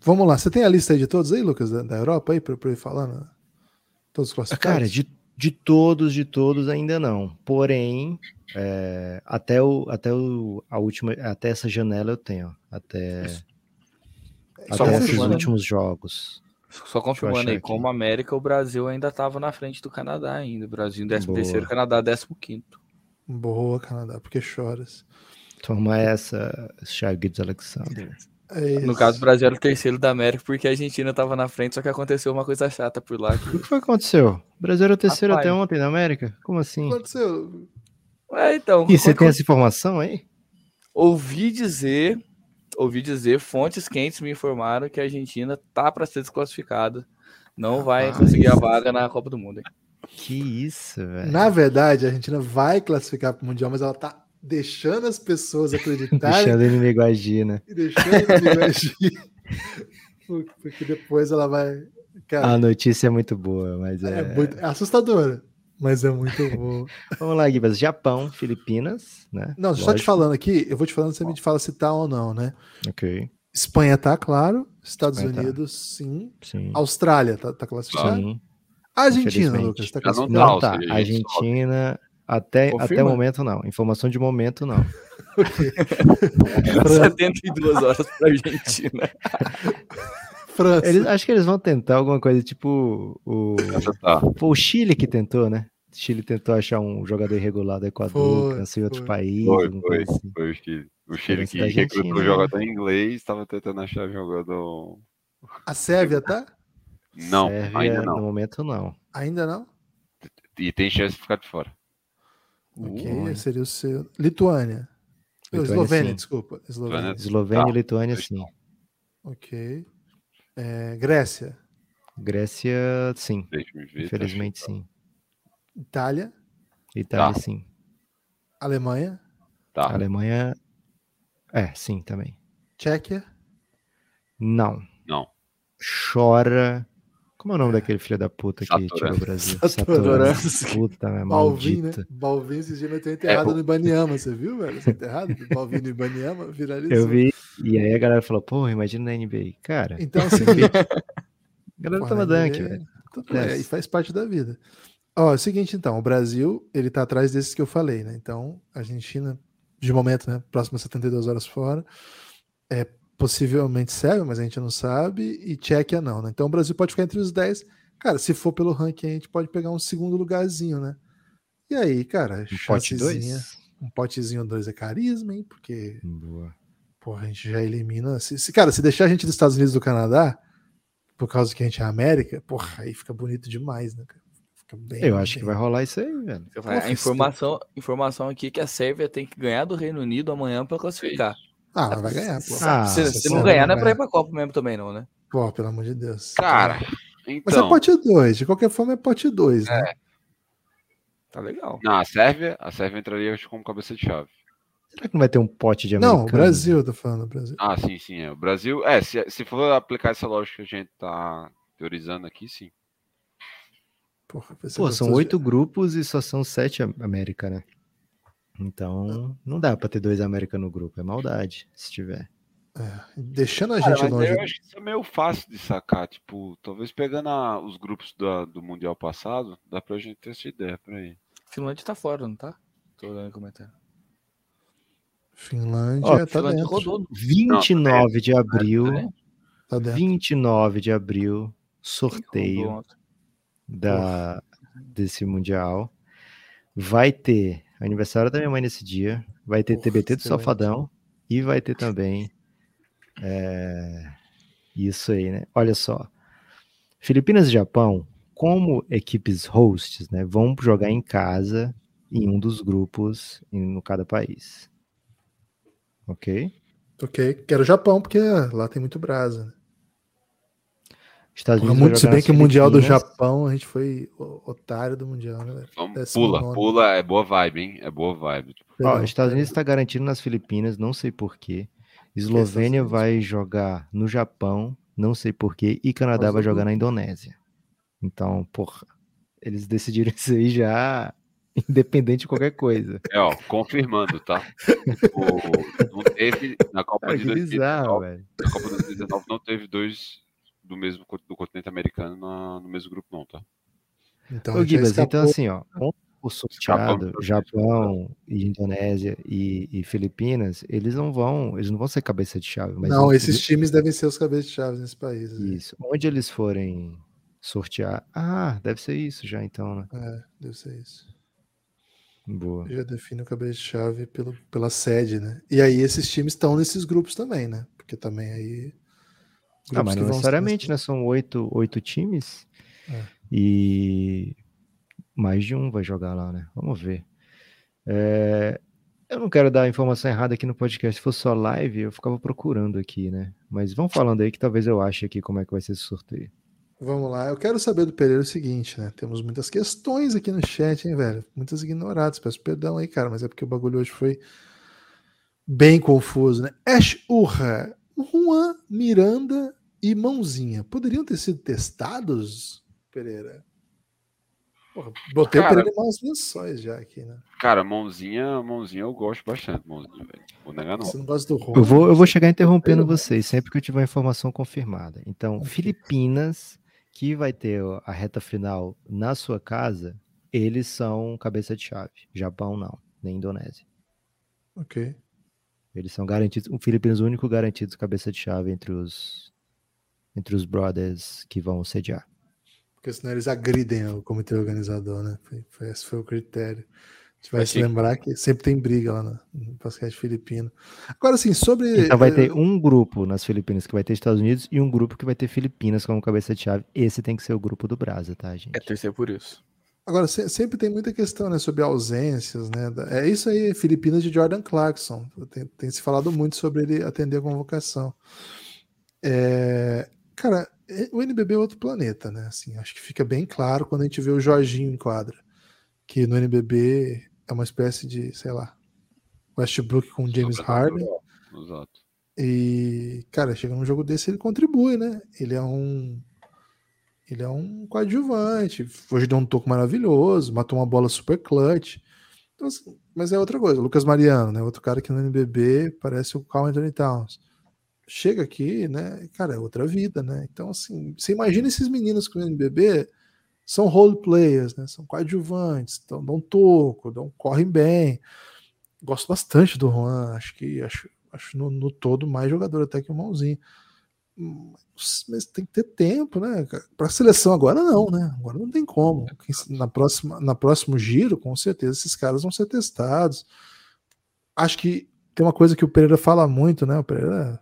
vamos lá, você tem a lista aí de todos aí, Lucas, da, da Europa aí, pra, pra eu ir falando? Todos os classificados? Cara, de, de todos, de todos ainda não, porém... É, até o, até o, a última, até essa janela eu tenho, até, até esses últimos jogos. Só confirmando aí, aqui. como América, o Brasil ainda estava na frente do Canadá ainda. O Brasil em 13 terceiro, Canadá 15 Boa, Canadá, porque choras. Toma essa, Chaguides Alexander. É no caso, o Brasil era o terceiro da América porque a Argentina estava na frente, só que aconteceu uma coisa chata por lá. Que... O que foi que aconteceu? O Brasil era o terceiro Rapaz. até ontem na América? Como assim? Aconteceu. É, então. E você tem essa informação aí? Ouvi dizer, ouvi dizer, fontes quentes me informaram que a Argentina tá para ser desclassificada. Não vai conseguir a vaga na Copa do Mundo. Hein? Que isso, velho. Na verdade, a Argentina vai classificar para o Mundial, mas ela tá deixando as pessoas acreditarem Deixando o inimigo agir, né? e deixando o inimigo agir. Porque depois ela vai. Cara, A notícia é muito boa, mas é. é, muito, é assustadora, mas é muito boa. Vamos lá, Gibas. Japão, Filipinas, né? Não, só te Lógico. falando aqui, eu vou te falando, você me fala se tá ou não, né? Ok, Espanha tá, claro. Estados Espanha tá. Unidos, sim. sim. Austrália tá, tá classificado. Sim. Argentina. Lucas, tá Já não classificado. Não tá. Argentina, até, até o momento, não. Informação de momento, não. 72 horas pra Argentina. França. Eles, acho que eles vão tentar alguma coisa tipo o, tá. Foi o Chile que tentou, né? O Chile tentou achar um jogador irregular do Equador, Foi, em outro foi. país. Foi, foi, assim. foi o Chile. O Chile que recrutou né? jogador em inglês, estava tentando achar jogador. A Sérvia tá? Não, Sérvia, ainda No não. momento, não. Ainda não? E tem chance de ficar de fora. Ok, Ui. seria o seu. Lituânia. Lituânia, Eslovênia, sim. desculpa. Eslovênia. Eslovênia Tá. e Lituânia, Dois sim. não. Ok. É, Grécia. Grécia, sim. Ver. tá Infelizmente, sim. Itália. Itália, Tá. sim. Alemanha. Tá. Alemanha, é, sim, também. Tchequia. Não. Não. Chora. Como é o nome daquele filho da puta que tirou o Brasil? Satoransky. Satoransky. Puta, né? Balvin, né? Balvin esses dias meteu enterrado É, no Ibaniama, você viu, velho? Esse enterrado do Balvin no Ibaniama viralizou. Eu vi, e aí a galera falou, pô, imagina na NBA. Cara, Então, assim, a galera tava Porra, dunk, velho. bem, Acontece. e faz parte da vida. Ó, é o seguinte, então, o Brasil, ele tá atrás desses que eu falei, né? Então, a Argentina, de momento, né? Próximas 72 horas fora. É possivelmente Sérvia, mas a gente não sabe. E Tchequia não, né? Então, o Brasil pode ficar entre os 10. Cara, se for pelo ranking, a gente pode pegar um segundo lugarzinho, né? E aí, cara, Um pote 2? Um potezinho 2 é carisma, hein? Porque, Boa. porra, a gente já elimina. Se, se- cara, se deixar a gente dos Estados Unidos e do Canadá, por causa que a gente é América, porra, aí fica bonito demais, né, cara? Fica bem. Eu acho que vai rolar isso aí, velho. Pô, A informação, informação aqui é que a Sérvia tem que ganhar do Reino Unido amanhã pra classificar. Ah, mas vai ganhar, pô. Ah, se, se se não não ganhar, não é ganhar. pra ir pra Copa mesmo também, não, né? Pô, pelo amor de Deus. Cara, Mas é então. pote 2, de qualquer forma é pote 2, né? Tá legal. Não, a Sérvia, a Sérvia entraria acho, como cabeça de chave. Será que não vai ter um pote de americano? Não, o Brasil, eu tô falando, o Brasil. Ah, sim, sim. É. O Brasil, é, se, se for aplicar essa lógica que a gente tá teorizando aqui, sim. Porra, Pô, são oito grupos e só são sete Am- América, né? Então, não dá pra ter dois América no grupo. É maldade, se tiver. é, Deixando a Cara, gente longe. eu acho que isso é meio fácil de sacar. Tipo, talvez pegando a- os grupos da- do Mundial passado, dá pra gente ter essa ideia por aí. Finlândia tá fora, não tá? Tô olhando o comentário. Finlândia Ó, tá Finlândia dentro. rodou. 29 de abril, Tá dentro. 29 de abril, sorteio da, desse Mundial. Vai ter aniversário da minha mãe nesse dia, vai ter TBT do. Safadão e vai ter também é, isso aí, né? Olha só. Filipinas e Japão, como equipes hosts, né, vão jogar em casa em um dos grupos em, no cada país. Ok? Ok, quero Japão, porque lá tem muito brasa. Estados Unidos muito, se bem que o Mundial do. Japão, a gente foi otário do Mundial, né? velho? Vamos, pula, nono. pula, é boa vibe, hein? É boa vibe. Tipo, Ó, Estados. Unidos está garantindo nas Filipinas, não sei porquê. Eslovênia vai jogar no Japão, não sei porquê. E Canadá vai jogar na Indonésia. Então, porra, eles decidiram isso aí já independente de qualquer coisa. É, ó, confirmando, tá? O, não teve na Copa Cara, de que bizarro, 2019, velho. na Copa de 2019 não teve dois do mesmo do continente americano na- no mesmo grupo, não, tá? Então, Ô, já Gibas, então assim, ó, o sorteado, Japão e Indonésia e, e Filipinas, eles não vão, eles não vão ser cabeça de chave, mas Não, esses times devem ser os cabeças de chaves nesse país. né? isso, onde eles forem sortear, ah, deve ser isso já então, né? É, deve ser isso. Boa. Já define o cabeça de chave pelo, pela sede, né? E aí esses times estão nesses grupos também, né? Porque também aí. Ah, mas não necessariamente, né? São oito, oito times É. e mais de um vai jogar lá, né? Vamos ver. É, Eu não quero dar informação errada aqui no podcast. Se fosse só live, eu ficava procurando aqui, né? Mas vão falando aí que talvez eu ache aqui como é que vai ser esse sorteio. Vamos lá. Eu quero saber do Pereira o seguinte, né? Temos muitas questões aqui no chat, hein, velho? Muitas ignoradas. Peço perdão aí, cara, mas é porque o bagulho hoje foi bem confuso, né? Ash Urra, Juan, Miranda e Mãozinha poderiam ter sido testados, Pereira? Porra, botei Cara, o Pereira em maus lençóis já aqui, né? Cara, mãozinha, mãozinha eu gosto bastante, mãozinha, velho. Vou negar não. Você não gosta do Juan? Eu vou, eu vou chegar interrompendo Eu- vocês sempre que eu tiver informação confirmada. Então, Ok. Filipinas, que vai ter a reta final na sua casa, eles são cabeça de chave. Japão não, nem Indonésia. Ok. Eles são garantidos, o o único garantido cabeça de chave entre os entre os brothers que vão sediar. Porque senão eles agridem o comitê organizador, né? Foi, foi- esse foi o critério. A gente vai se Achei que- lembrar que sempre tem briga lá no, no basquete filipino. Agora, assim, sobre. Então vai eh, ter um grupo nas Filipinas que vai ter Estados Unidos e um grupo que vai ter Filipinas como cabeça de chave. Esse tem que ser o grupo do Brasa, tá, gente? É torcer por isso. Agora, se- sempre tem muita questão né, sobre ausências, né? É isso aí, Filipinas de Jordan Clarkson. Tem, tem se falado muito sobre ele atender a convocação. É, cara, é- o NBB é outro planeta, né? Assim, acho que fica bem claro quando a gente vê o Jorginho em quadra. Que no NBB é uma espécie de, sei lá, Westbrook com James Harden. Exato. E, cara, chega num jogo desse, ele contribui, né? Ele é um. Ele é um coadjuvante. Hoje deu um toco maravilhoso, matou uma bola super clutch. Então, assim, mas é outra coisa. Lucas Mariano, né? Outro cara que no NBB parece o Carl Anthony Towns. Chega aqui, né? Cara, é outra vida, né? Então, assim, você imagina esses meninos que no NBB são role players, né? São coadjuvantes, então dão toco, dão, correm bem. Gosto bastante do Juan, acho que acho, acho no, no todo mais jogador até que o Mãozinho. Mas tem que ter tempo, né? Para a seleção agora não, né? Agora não tem como. Quem- Na próxima, na próximo giro, com certeza esses caras vão ser testados. Acho que tem uma coisa que o Pereira fala muito, né? O Pereira é a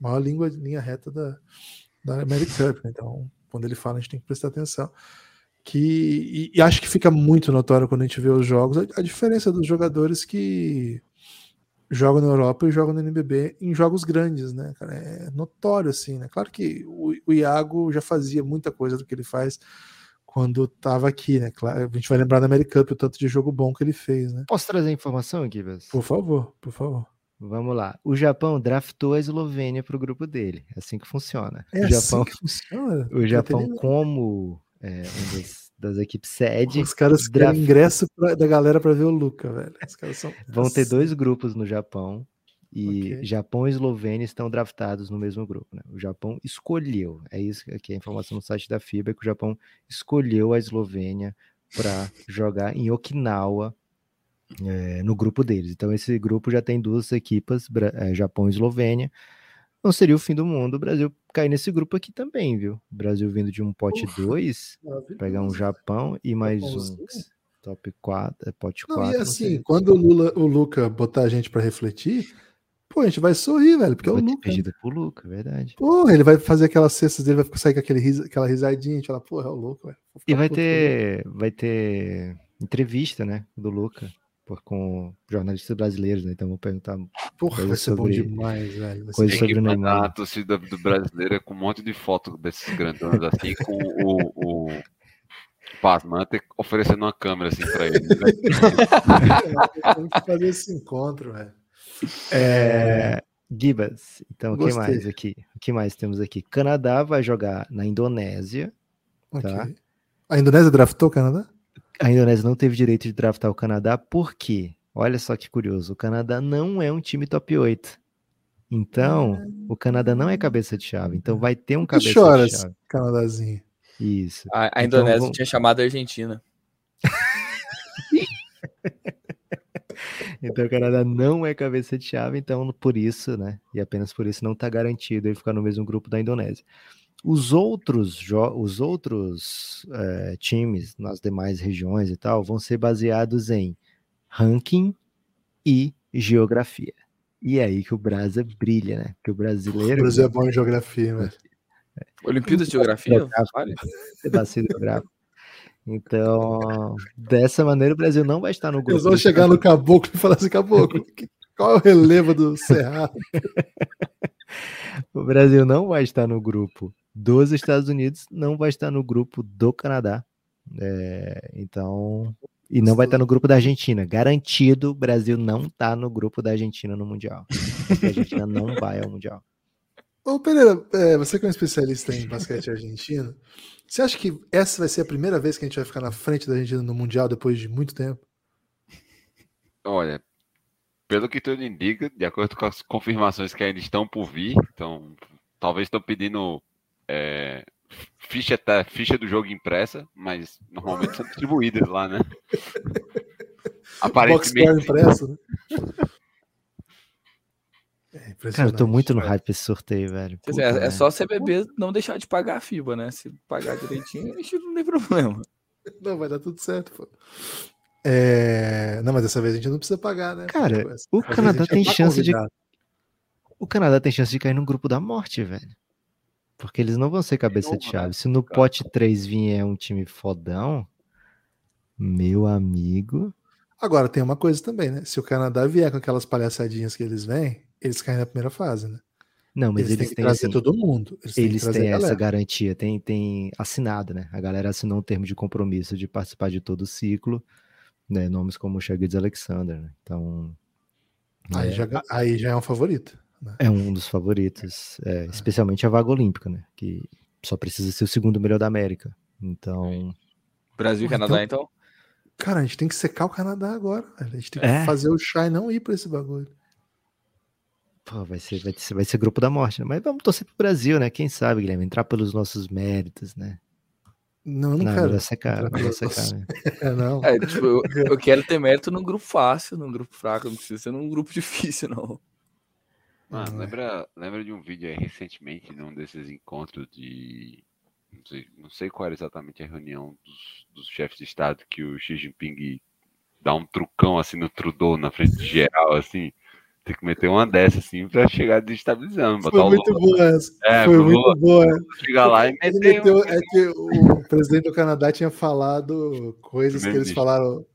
maior língua, linha reta da, da American Cup, né? Então, quando ele fala, a gente tem que prestar atenção. Que, e, e acho que fica muito notório quando a gente vê os jogos a, a diferença dos jogadores que jogam na Europa e jogam no NBB em jogos grandes, né? Cara, é notório assim, né? Claro que o, o Iago já fazia muita coisa do que ele faz quando estava aqui, né? Claro, a gente vai lembrar da American Cup o tanto de jogo bom que ele fez, né? Posso trazer informação aqui, Bess? Por favor, por favor. Vamos lá. O Japão draftou a Eslovênia para o grupo dele. É assim que funciona. É o assim Japão, que funciona. o Japão como é, uma das, das equipes sede, Os caras querem ingresso pra- da galera para ver o Luca, velho. Os caras são vão ter dois grupos no Japão. E Ok. Japão e Eslovênia estão draftados no mesmo grupo. Né? O Japão escolheu, é isso aqui a informação no site da FIBA, é que o Japão escolheu a Eslovênia para jogar em Okinawa é, no grupo deles. Então esse grupo já tem duas equipas, é, Japão e Eslovênia. Não seria o fim do mundo o Brasil cair nesse grupo aqui também, viu? Brasil vindo de um pote Ufa. 2, Maravilhoso. pegar um Japão e mais um Japãozinho. top 4, pote Não, 4. e assim, quando o, Lula, o Luca botar a gente para refletir, pô, a gente vai sorrir, velho, porque é o Luca. perdido pro Luca, é verdade. Porra, ele vai fazer aquelas cestas dele, vai sair com aquele aquela risadinha, a gente fala, porra, é o louco, velho. E vai Luca. ter, vai ter entrevista, né, do Luca, por, com jornalistas brasileiros, né? Então vou perguntar Porra, vai ser bom sobre- demais, velho. Vai ser coisa Tem sobre que Neymar. a torcida do brasileira com um monte de foto desses grandões assim, com o, o Pasmante oferecendo uma câmera assim pra ele. né? Tem que fazer esse encontro, velho. É, Gibas. Então, o que mais aqui? O que mais temos aqui? Canadá vai jogar na Indonésia. Ok. Tá. A Indonésia draftou o Canadá? A Indonésia não teve direito de draftar o Canadá, por quê? Olha só que curioso. O Canadá não é um time top 8. Então, o Canadá não é cabeça de chave. Então, vai ter um cabeça chora de esse chave. Canadazinho? Isso. A, a Então, Indonésia vamos- tinha chamado a Argentina. Então o Canadá não é cabeça de chave, então por isso, né? E apenas por isso não está garantido ele ficar no mesmo grupo da Indonésia. Os outros, os outros eh, times nas demais regiões e tal vão ser baseados em ranking e geografia. E é aí que o Brasa brilha, né? Porque o O brasileiro Brasil é bom em geografia, velho. Olimpíadas de Geografia? Vale? é. Então, dessa maneira o Brasil não vai estar no grupo. Eles vão chegar no caboclo e falar assim, caboclo, qual é o relevo do Cerrado? O Brasil não vai estar no grupo dos Estados Unidos, não vai estar no grupo do Canadá. É, então. E não vai estar no grupo da Argentina. Garantido, o Brasil não está no grupo da Argentina no Mundial. Porque a Argentina não vai ao Mundial. Ô Pereira, é, você que é um especialista em basquete argentino, você acha que essa vai ser a primeira vez que a gente vai ficar na frente da Argentina no Mundial depois de muito tempo? Olha, pelo que tudo indica, de acordo com as confirmações que ainda estão por vir, então talvez estão pedindo é, ficha, tá, ficha do jogo impressa, mas normalmente são distribuídas lá, né? Aparentemente. impresso, né? É Cara, eu tô muito no hype esse sorteio, velho. Puta, é, é, só CBB não deixar de pagar a FIBA, né? Se pagar direitinho, a gente não tem problema. Não, vai dar tudo certo, pô. É... Não, mas dessa vez a gente não precisa pagar, né? Cara, tipo, o Canadá tem tá chance convidado. de. O Canadá tem chance de cair no grupo da morte, velho. Porque eles não vão ser cabeça de chave. Se no pote 3 vier um time fodão, meu amigo. Agora tem uma coisa também, né? Se o Canadá vier com aquelas palhaçadinhas que eles vêm, eles caem na primeira fase, né? Não, mas eles, eles têm que trazer assim, todo mundo. Eles, eles têm, têm essa garantia, tem, tem assinado, né? A galera assinou um termo de compromisso de participar de todo o ciclo, né? Nomes como Shaggy Alexander, né? Então. Aí, é... Já, aí já é um favorito. Né? É um dos favoritos, é, é. especialmente a vaga olímpica, né? Que só precisa ser o segundo melhor da América. Então. Brasil e Canadá, então, então? Cara, a gente tem que secar o Canadá agora. A gente tem que é. fazer o Shai não ir para esse bagulho. Pô, vai ser, vai, ser, vai ser grupo da morte, né? Mas vamos torcer pro Brasil, né? Quem sabe, Guilherme? Entrar pelos nossos méritos, né? Não, não, não quero. Vai secar, vai secar, né? é, não. É, tipo, eu, eu, quero ter mérito num grupo fácil, num grupo fraco, não precisa ser num grupo difícil, não. Mano, lembra, lembra de um vídeo aí recentemente, num desses encontros de. Não sei, não sei qual era exatamente a reunião dos, dos chefes de Estado que o Xi Jinping dá um trucão assim no Trudeau na frente de geral, assim. Tem que meter uma dessa, assim, pra chegar desestabilizando. Foi muito boa essa. É, foi muito Lula, boa. Chegar lá e meter. Meteu, um... É que o presidente do Canadá tinha falado coisas que eles falaram.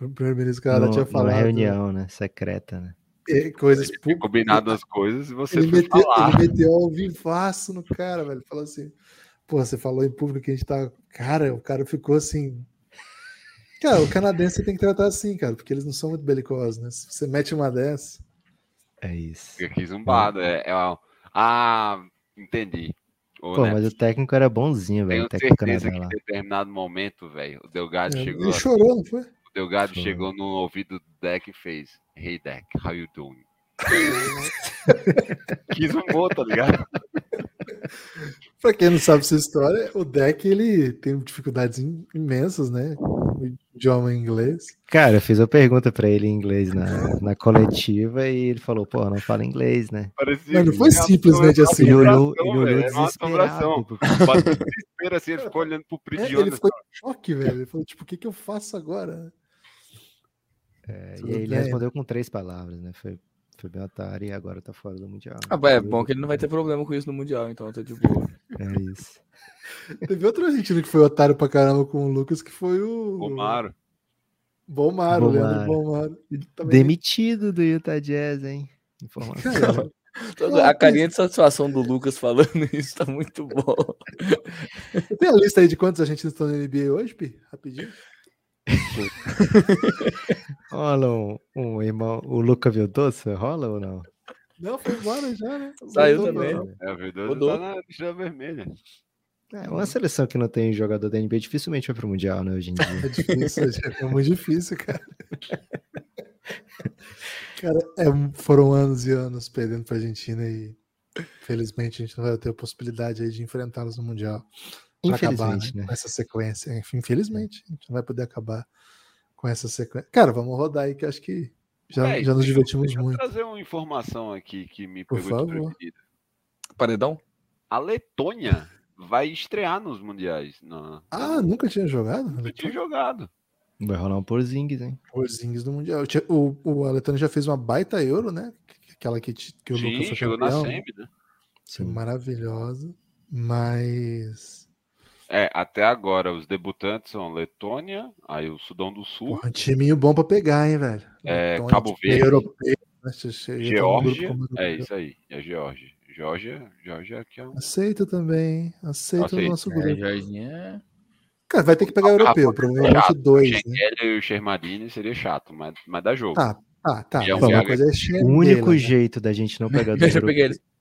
O primeiro-ministro do Canadá no, tinha falado. Uma reunião, né? Secreta, né? É, coisas ele combinado as coisas e você ele meteu, falar. Ele meteu ao vivaço no cara, velho. Falou assim: pô, você falou em público que a gente tá. Cara, o cara ficou assim. Cara, o canadense tem que tratar assim, cara, porque eles não são muito belicosos, né? Se você mete uma dessa. É isso. Fica aqui zumbado. É, é uma... Ah, entendi. Pô, né? mas o técnico era bonzinho, velho. Tenho certeza que em determinado momento, velho, o Delgado é, chegou. Ele chorou, não foi? O Delgado foi. chegou no ouvido do Deck e fez: Hey Deck, how you doing? Quis um tá ligado? pra quem não sabe essa história, o Deck ele tem dificuldades imensas, né? O idioma inglês. Cara, eu fiz uma pergunta pra ele em inglês na, na coletiva e ele falou, pô, não fala inglês, né? Parecia Mas não foi simplesmente assim. Ele olhou, ele olhou desesperado. desespero assim, ele ficou olhando pro Pridiano. É, ele ficou em choque, velho. Ele falou, tipo, o que que eu faço agora? É, e aí ele respondeu com três palavras, né? Foi foi bem otário e agora tá fora do Mundial. Ah, é bom que ele não vai ter problema com isso no Mundial, então tá de boa. É isso. Teve outro argentino que foi otário pra caramba com o Lucas, que foi o. Bomaro. Bomaro, Bomaro. Leandro Bomaro. Também... Demitido do Utah Jazz, hein? Informação. a carinha de satisfação do Lucas falando isso tá muito bom. Tem a lista aí de quantos argentinos estão na NBA hoje, Pi? Rapidinho. rola um, um, irmão, o Luca Vildoso, rola ou não? Não, foi embora já, né? Saiu também. É, o Vildoso tá na lista vermelha. É, uma seleção que não tem jogador da NBA dificilmente vai pro Mundial, né, hoje em dia. É difícil, é muito difícil, cara. Cara, é, foram anos e anos perdendo pra Argentina e felizmente a gente não vai ter a possibilidade aí de enfrentá-los no Mundial. Infelizmente, acabar, né? Com essa sequência. Infelizmente, a gente não vai poder acabar com essa sequência. Cara, vamos rodar aí que acho que já, é, já nos divertimos deixa muito. Vou trazer uma informação aqui que me Por pegou favor. Paredão? A Letônia vai estrear nos mundiais. Na... Ah, nunca tinha jogado? Nunca tinha jogado. Vai rolar um Porzingis, hein? Porzingis do Mundial. O, o, a Letônia já fez uma baita Euro, né? Aquela que, que o Sim, Lucas foi chegou campeão. na semi, né? Sim. Maravilhosa. Mas é, até agora os debutantes são Letônia, aí o Sudão do Sul. Porra, um timinho bom pra pegar, hein, velho? É, Letônia, Cabo Verde. Europeu, né? Geórgia. É isso aí, é Geórgia. Georgia, Georgia aqui é um. Aceita também. Aceita Aceito. o nosso É, grupo. Jorginho Cara, vai ter que pegar o europeu, provavelmente Chato, dois, o né? E o Shermadini seria chato, mas, mas dá jogo. Tá, tá, tá. E é um coisa é O único né? jeito da gente não pegar Eu dois já peguei europeus, eles.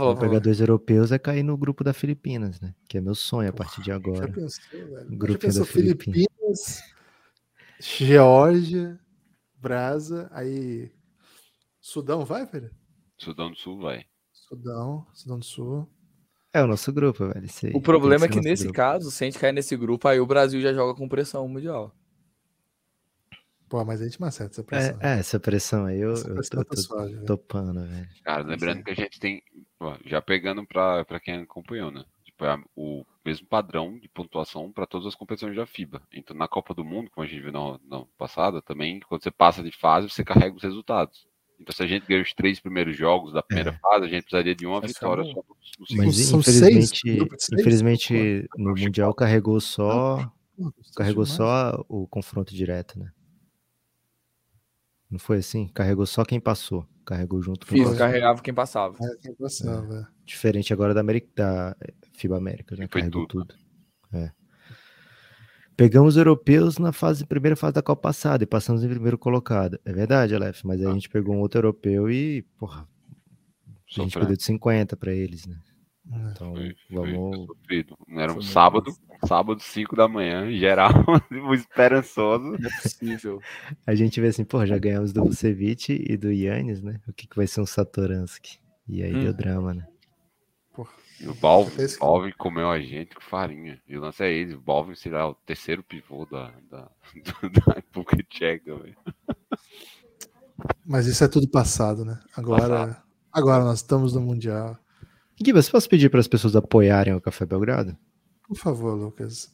Não pegar dois europeus é cair no grupo da Filipinas, né? Que é meu sonho a partir de Já agora. pensou, velho? Já Grupinho pensou da Filipinas. Filipinas, Geórgia, Brasa, aí Sudão vai, velho? Sudão do Sul vai. Sudão, Sudão do Sul. É o nosso grupo, velho. aí. O problema é que nesse grupo. caso, se a gente cair nesse grupo, aí o Brasil já joga com pressão mundial. Pô, mas a gente maceta essa pressão. É, é, essa pressão aí eu, Essa eu pressão tô, tá tô suave, topando, velho. Cara, lembrando que a gente tem, ó, já pegando pra pra quem acompanhou, né? Tipo, é o mesmo padrão de pontuação para todas as competições da FIBA. Então, na Copa do Mundo, como a gente viu no, no passado, também, quando você passa de fase, você carrega os resultados. Então, se a gente ganhar os três primeiros jogos da primeira É. fase, a gente precisaria de uma Essa é vitória boa. só no. Mas São infelizmente, seis, infelizmente no Mundial carregou só carregou só o confronto direto, né? Não foi assim? Carregou só quem passou. Carregou junto passou. carregava quem passava. É, quem passava, é. Diferente agora da, América, da FIBA América, né? Carregou tudo. tudo. É. Pegamos os europeus na fase, primeira fase da Copa passada e passamos em primeiro colocado. É verdade, Aleph, mas aí a gente pegou um outro europeu e, porra, a gente perdeu de 50 pra eles, né? É. Então, Foi, foi vamos. sofrido. Era um Foi sábado, sábado, 5 da manhã, em geral, tipo, esperançoso. Não é possível. A gente vê assim, pô, já ganhamos do Vucevic e do Yannis, né? O que, que vai ser um Satoransky? E aí Hum. deu drama, né? E o Balvin, comeu a gente com farinha. E o lance é esse, o Balvin será o terceiro pivô da, da, da República Tcheca, velho. Mas isso é tudo passado, né? Agora, agora nós estamos no Mundial. Gibas, posso pedir para as pessoas apoiarem o Café Belgrado? Por favor, Lucas.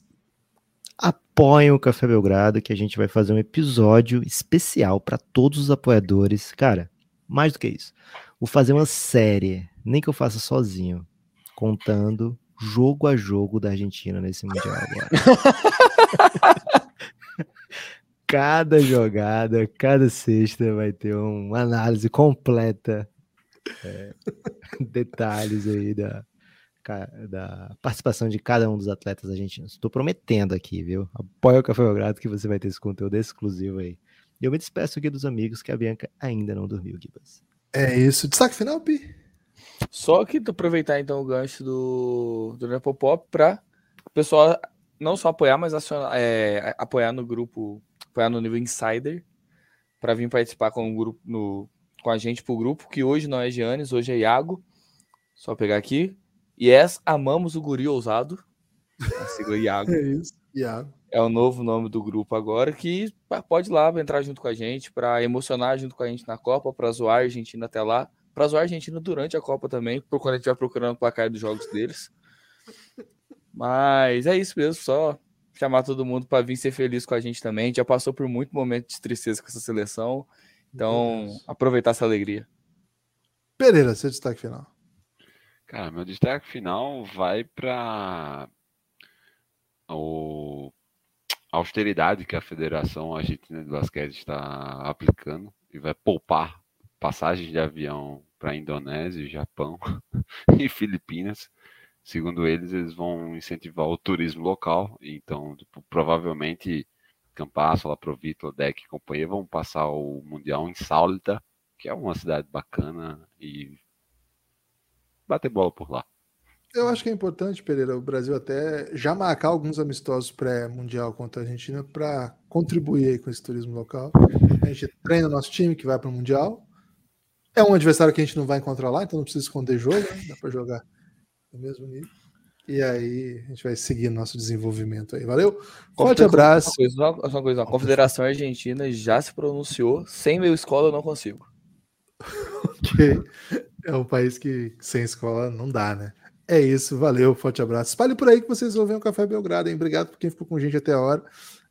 Apoiem o Café Belgrado, que a gente vai fazer um episódio especial para todos os apoiadores. Cara, mais do que isso. Vou fazer uma série, nem que eu faça sozinho, contando jogo a jogo da Argentina nesse Mundial agora. cada jogada, cada sexta vai ter uma análise completa, é, detalhes aí da, da participação de cada um dos atletas argentinos. Estou prometendo aqui, viu? Apoia o Café Belgrado que você vai ter esse conteúdo exclusivo aí. E eu me despeço aqui dos amigos que a Bianca ainda não dormiu, Gibas. É isso. Destaque final, Pi? Só que tu aproveitar então o gancho do, do Nepopop para o pessoal não só apoiar, mas acionar, é, apoiar no grupo, apoiar no nível Insider, para vir participar com, o grupo, no, com a gente pro grupo, que hoje não é Giannis, hoje é Iago. Só pegar aqui. Yes, amamos o guri ousado. A sigla Iago. É isso. Iago. É o novo nome do grupo agora, que pode ir lá entrar junto com a gente, para emocionar junto com a gente na Copa, para zoar a Argentina até lá, para zoar a Argentina durante a Copa também, por quando a gente vai procurando o placar dos jogos deles. Mas é isso mesmo, só chamar todo mundo para vir ser feliz com a gente também. A gente já passou por muito momento de tristeza com essa seleção, então aproveitar essa alegria. Pereira, seu destaque final. Cara, meu destaque final vai para o a austeridade que a Federação Argentina de Basquete está aplicando e vai poupar passagens de avião para Indonésia, Japão e Filipinas. Segundo eles, eles vão incentivar o turismo local. Então, tipo, provavelmente, Campasso, Laprovito, Deck e companhia vão passar o Mundial em Sálita, que é uma cidade bacana e bater bola por lá. Eu acho que é importante, Pereira, o Brasil até já marcar alguns amistosos pré-mundial contra a Argentina para contribuir com esse turismo local. A gente treina nosso time que vai para o Mundial. É um adversário que a gente não vai encontrar lá, então não precisa esconder jogo, né? dá para jogar no mesmo nível. E aí a gente vai seguir nosso desenvolvimento aí. Valeu? Forte abraço. Uma coisa, uma coisa, a Confederação Argentina já se pronunciou, sem meu escola eu não consigo. que é um país que sem escola não dá, né? É isso, valeu, forte abraço. Espalhe por aí que vocês ouvem o Café Belgrado, hein? Obrigado por quem ficou com a gente até a hora,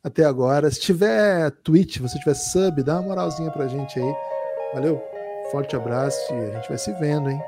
até agora. Se tiver Twitch, se tiver sub, dá uma moralzinha pra gente aí. Valeu, forte abraço e a gente vai se vendo, hein?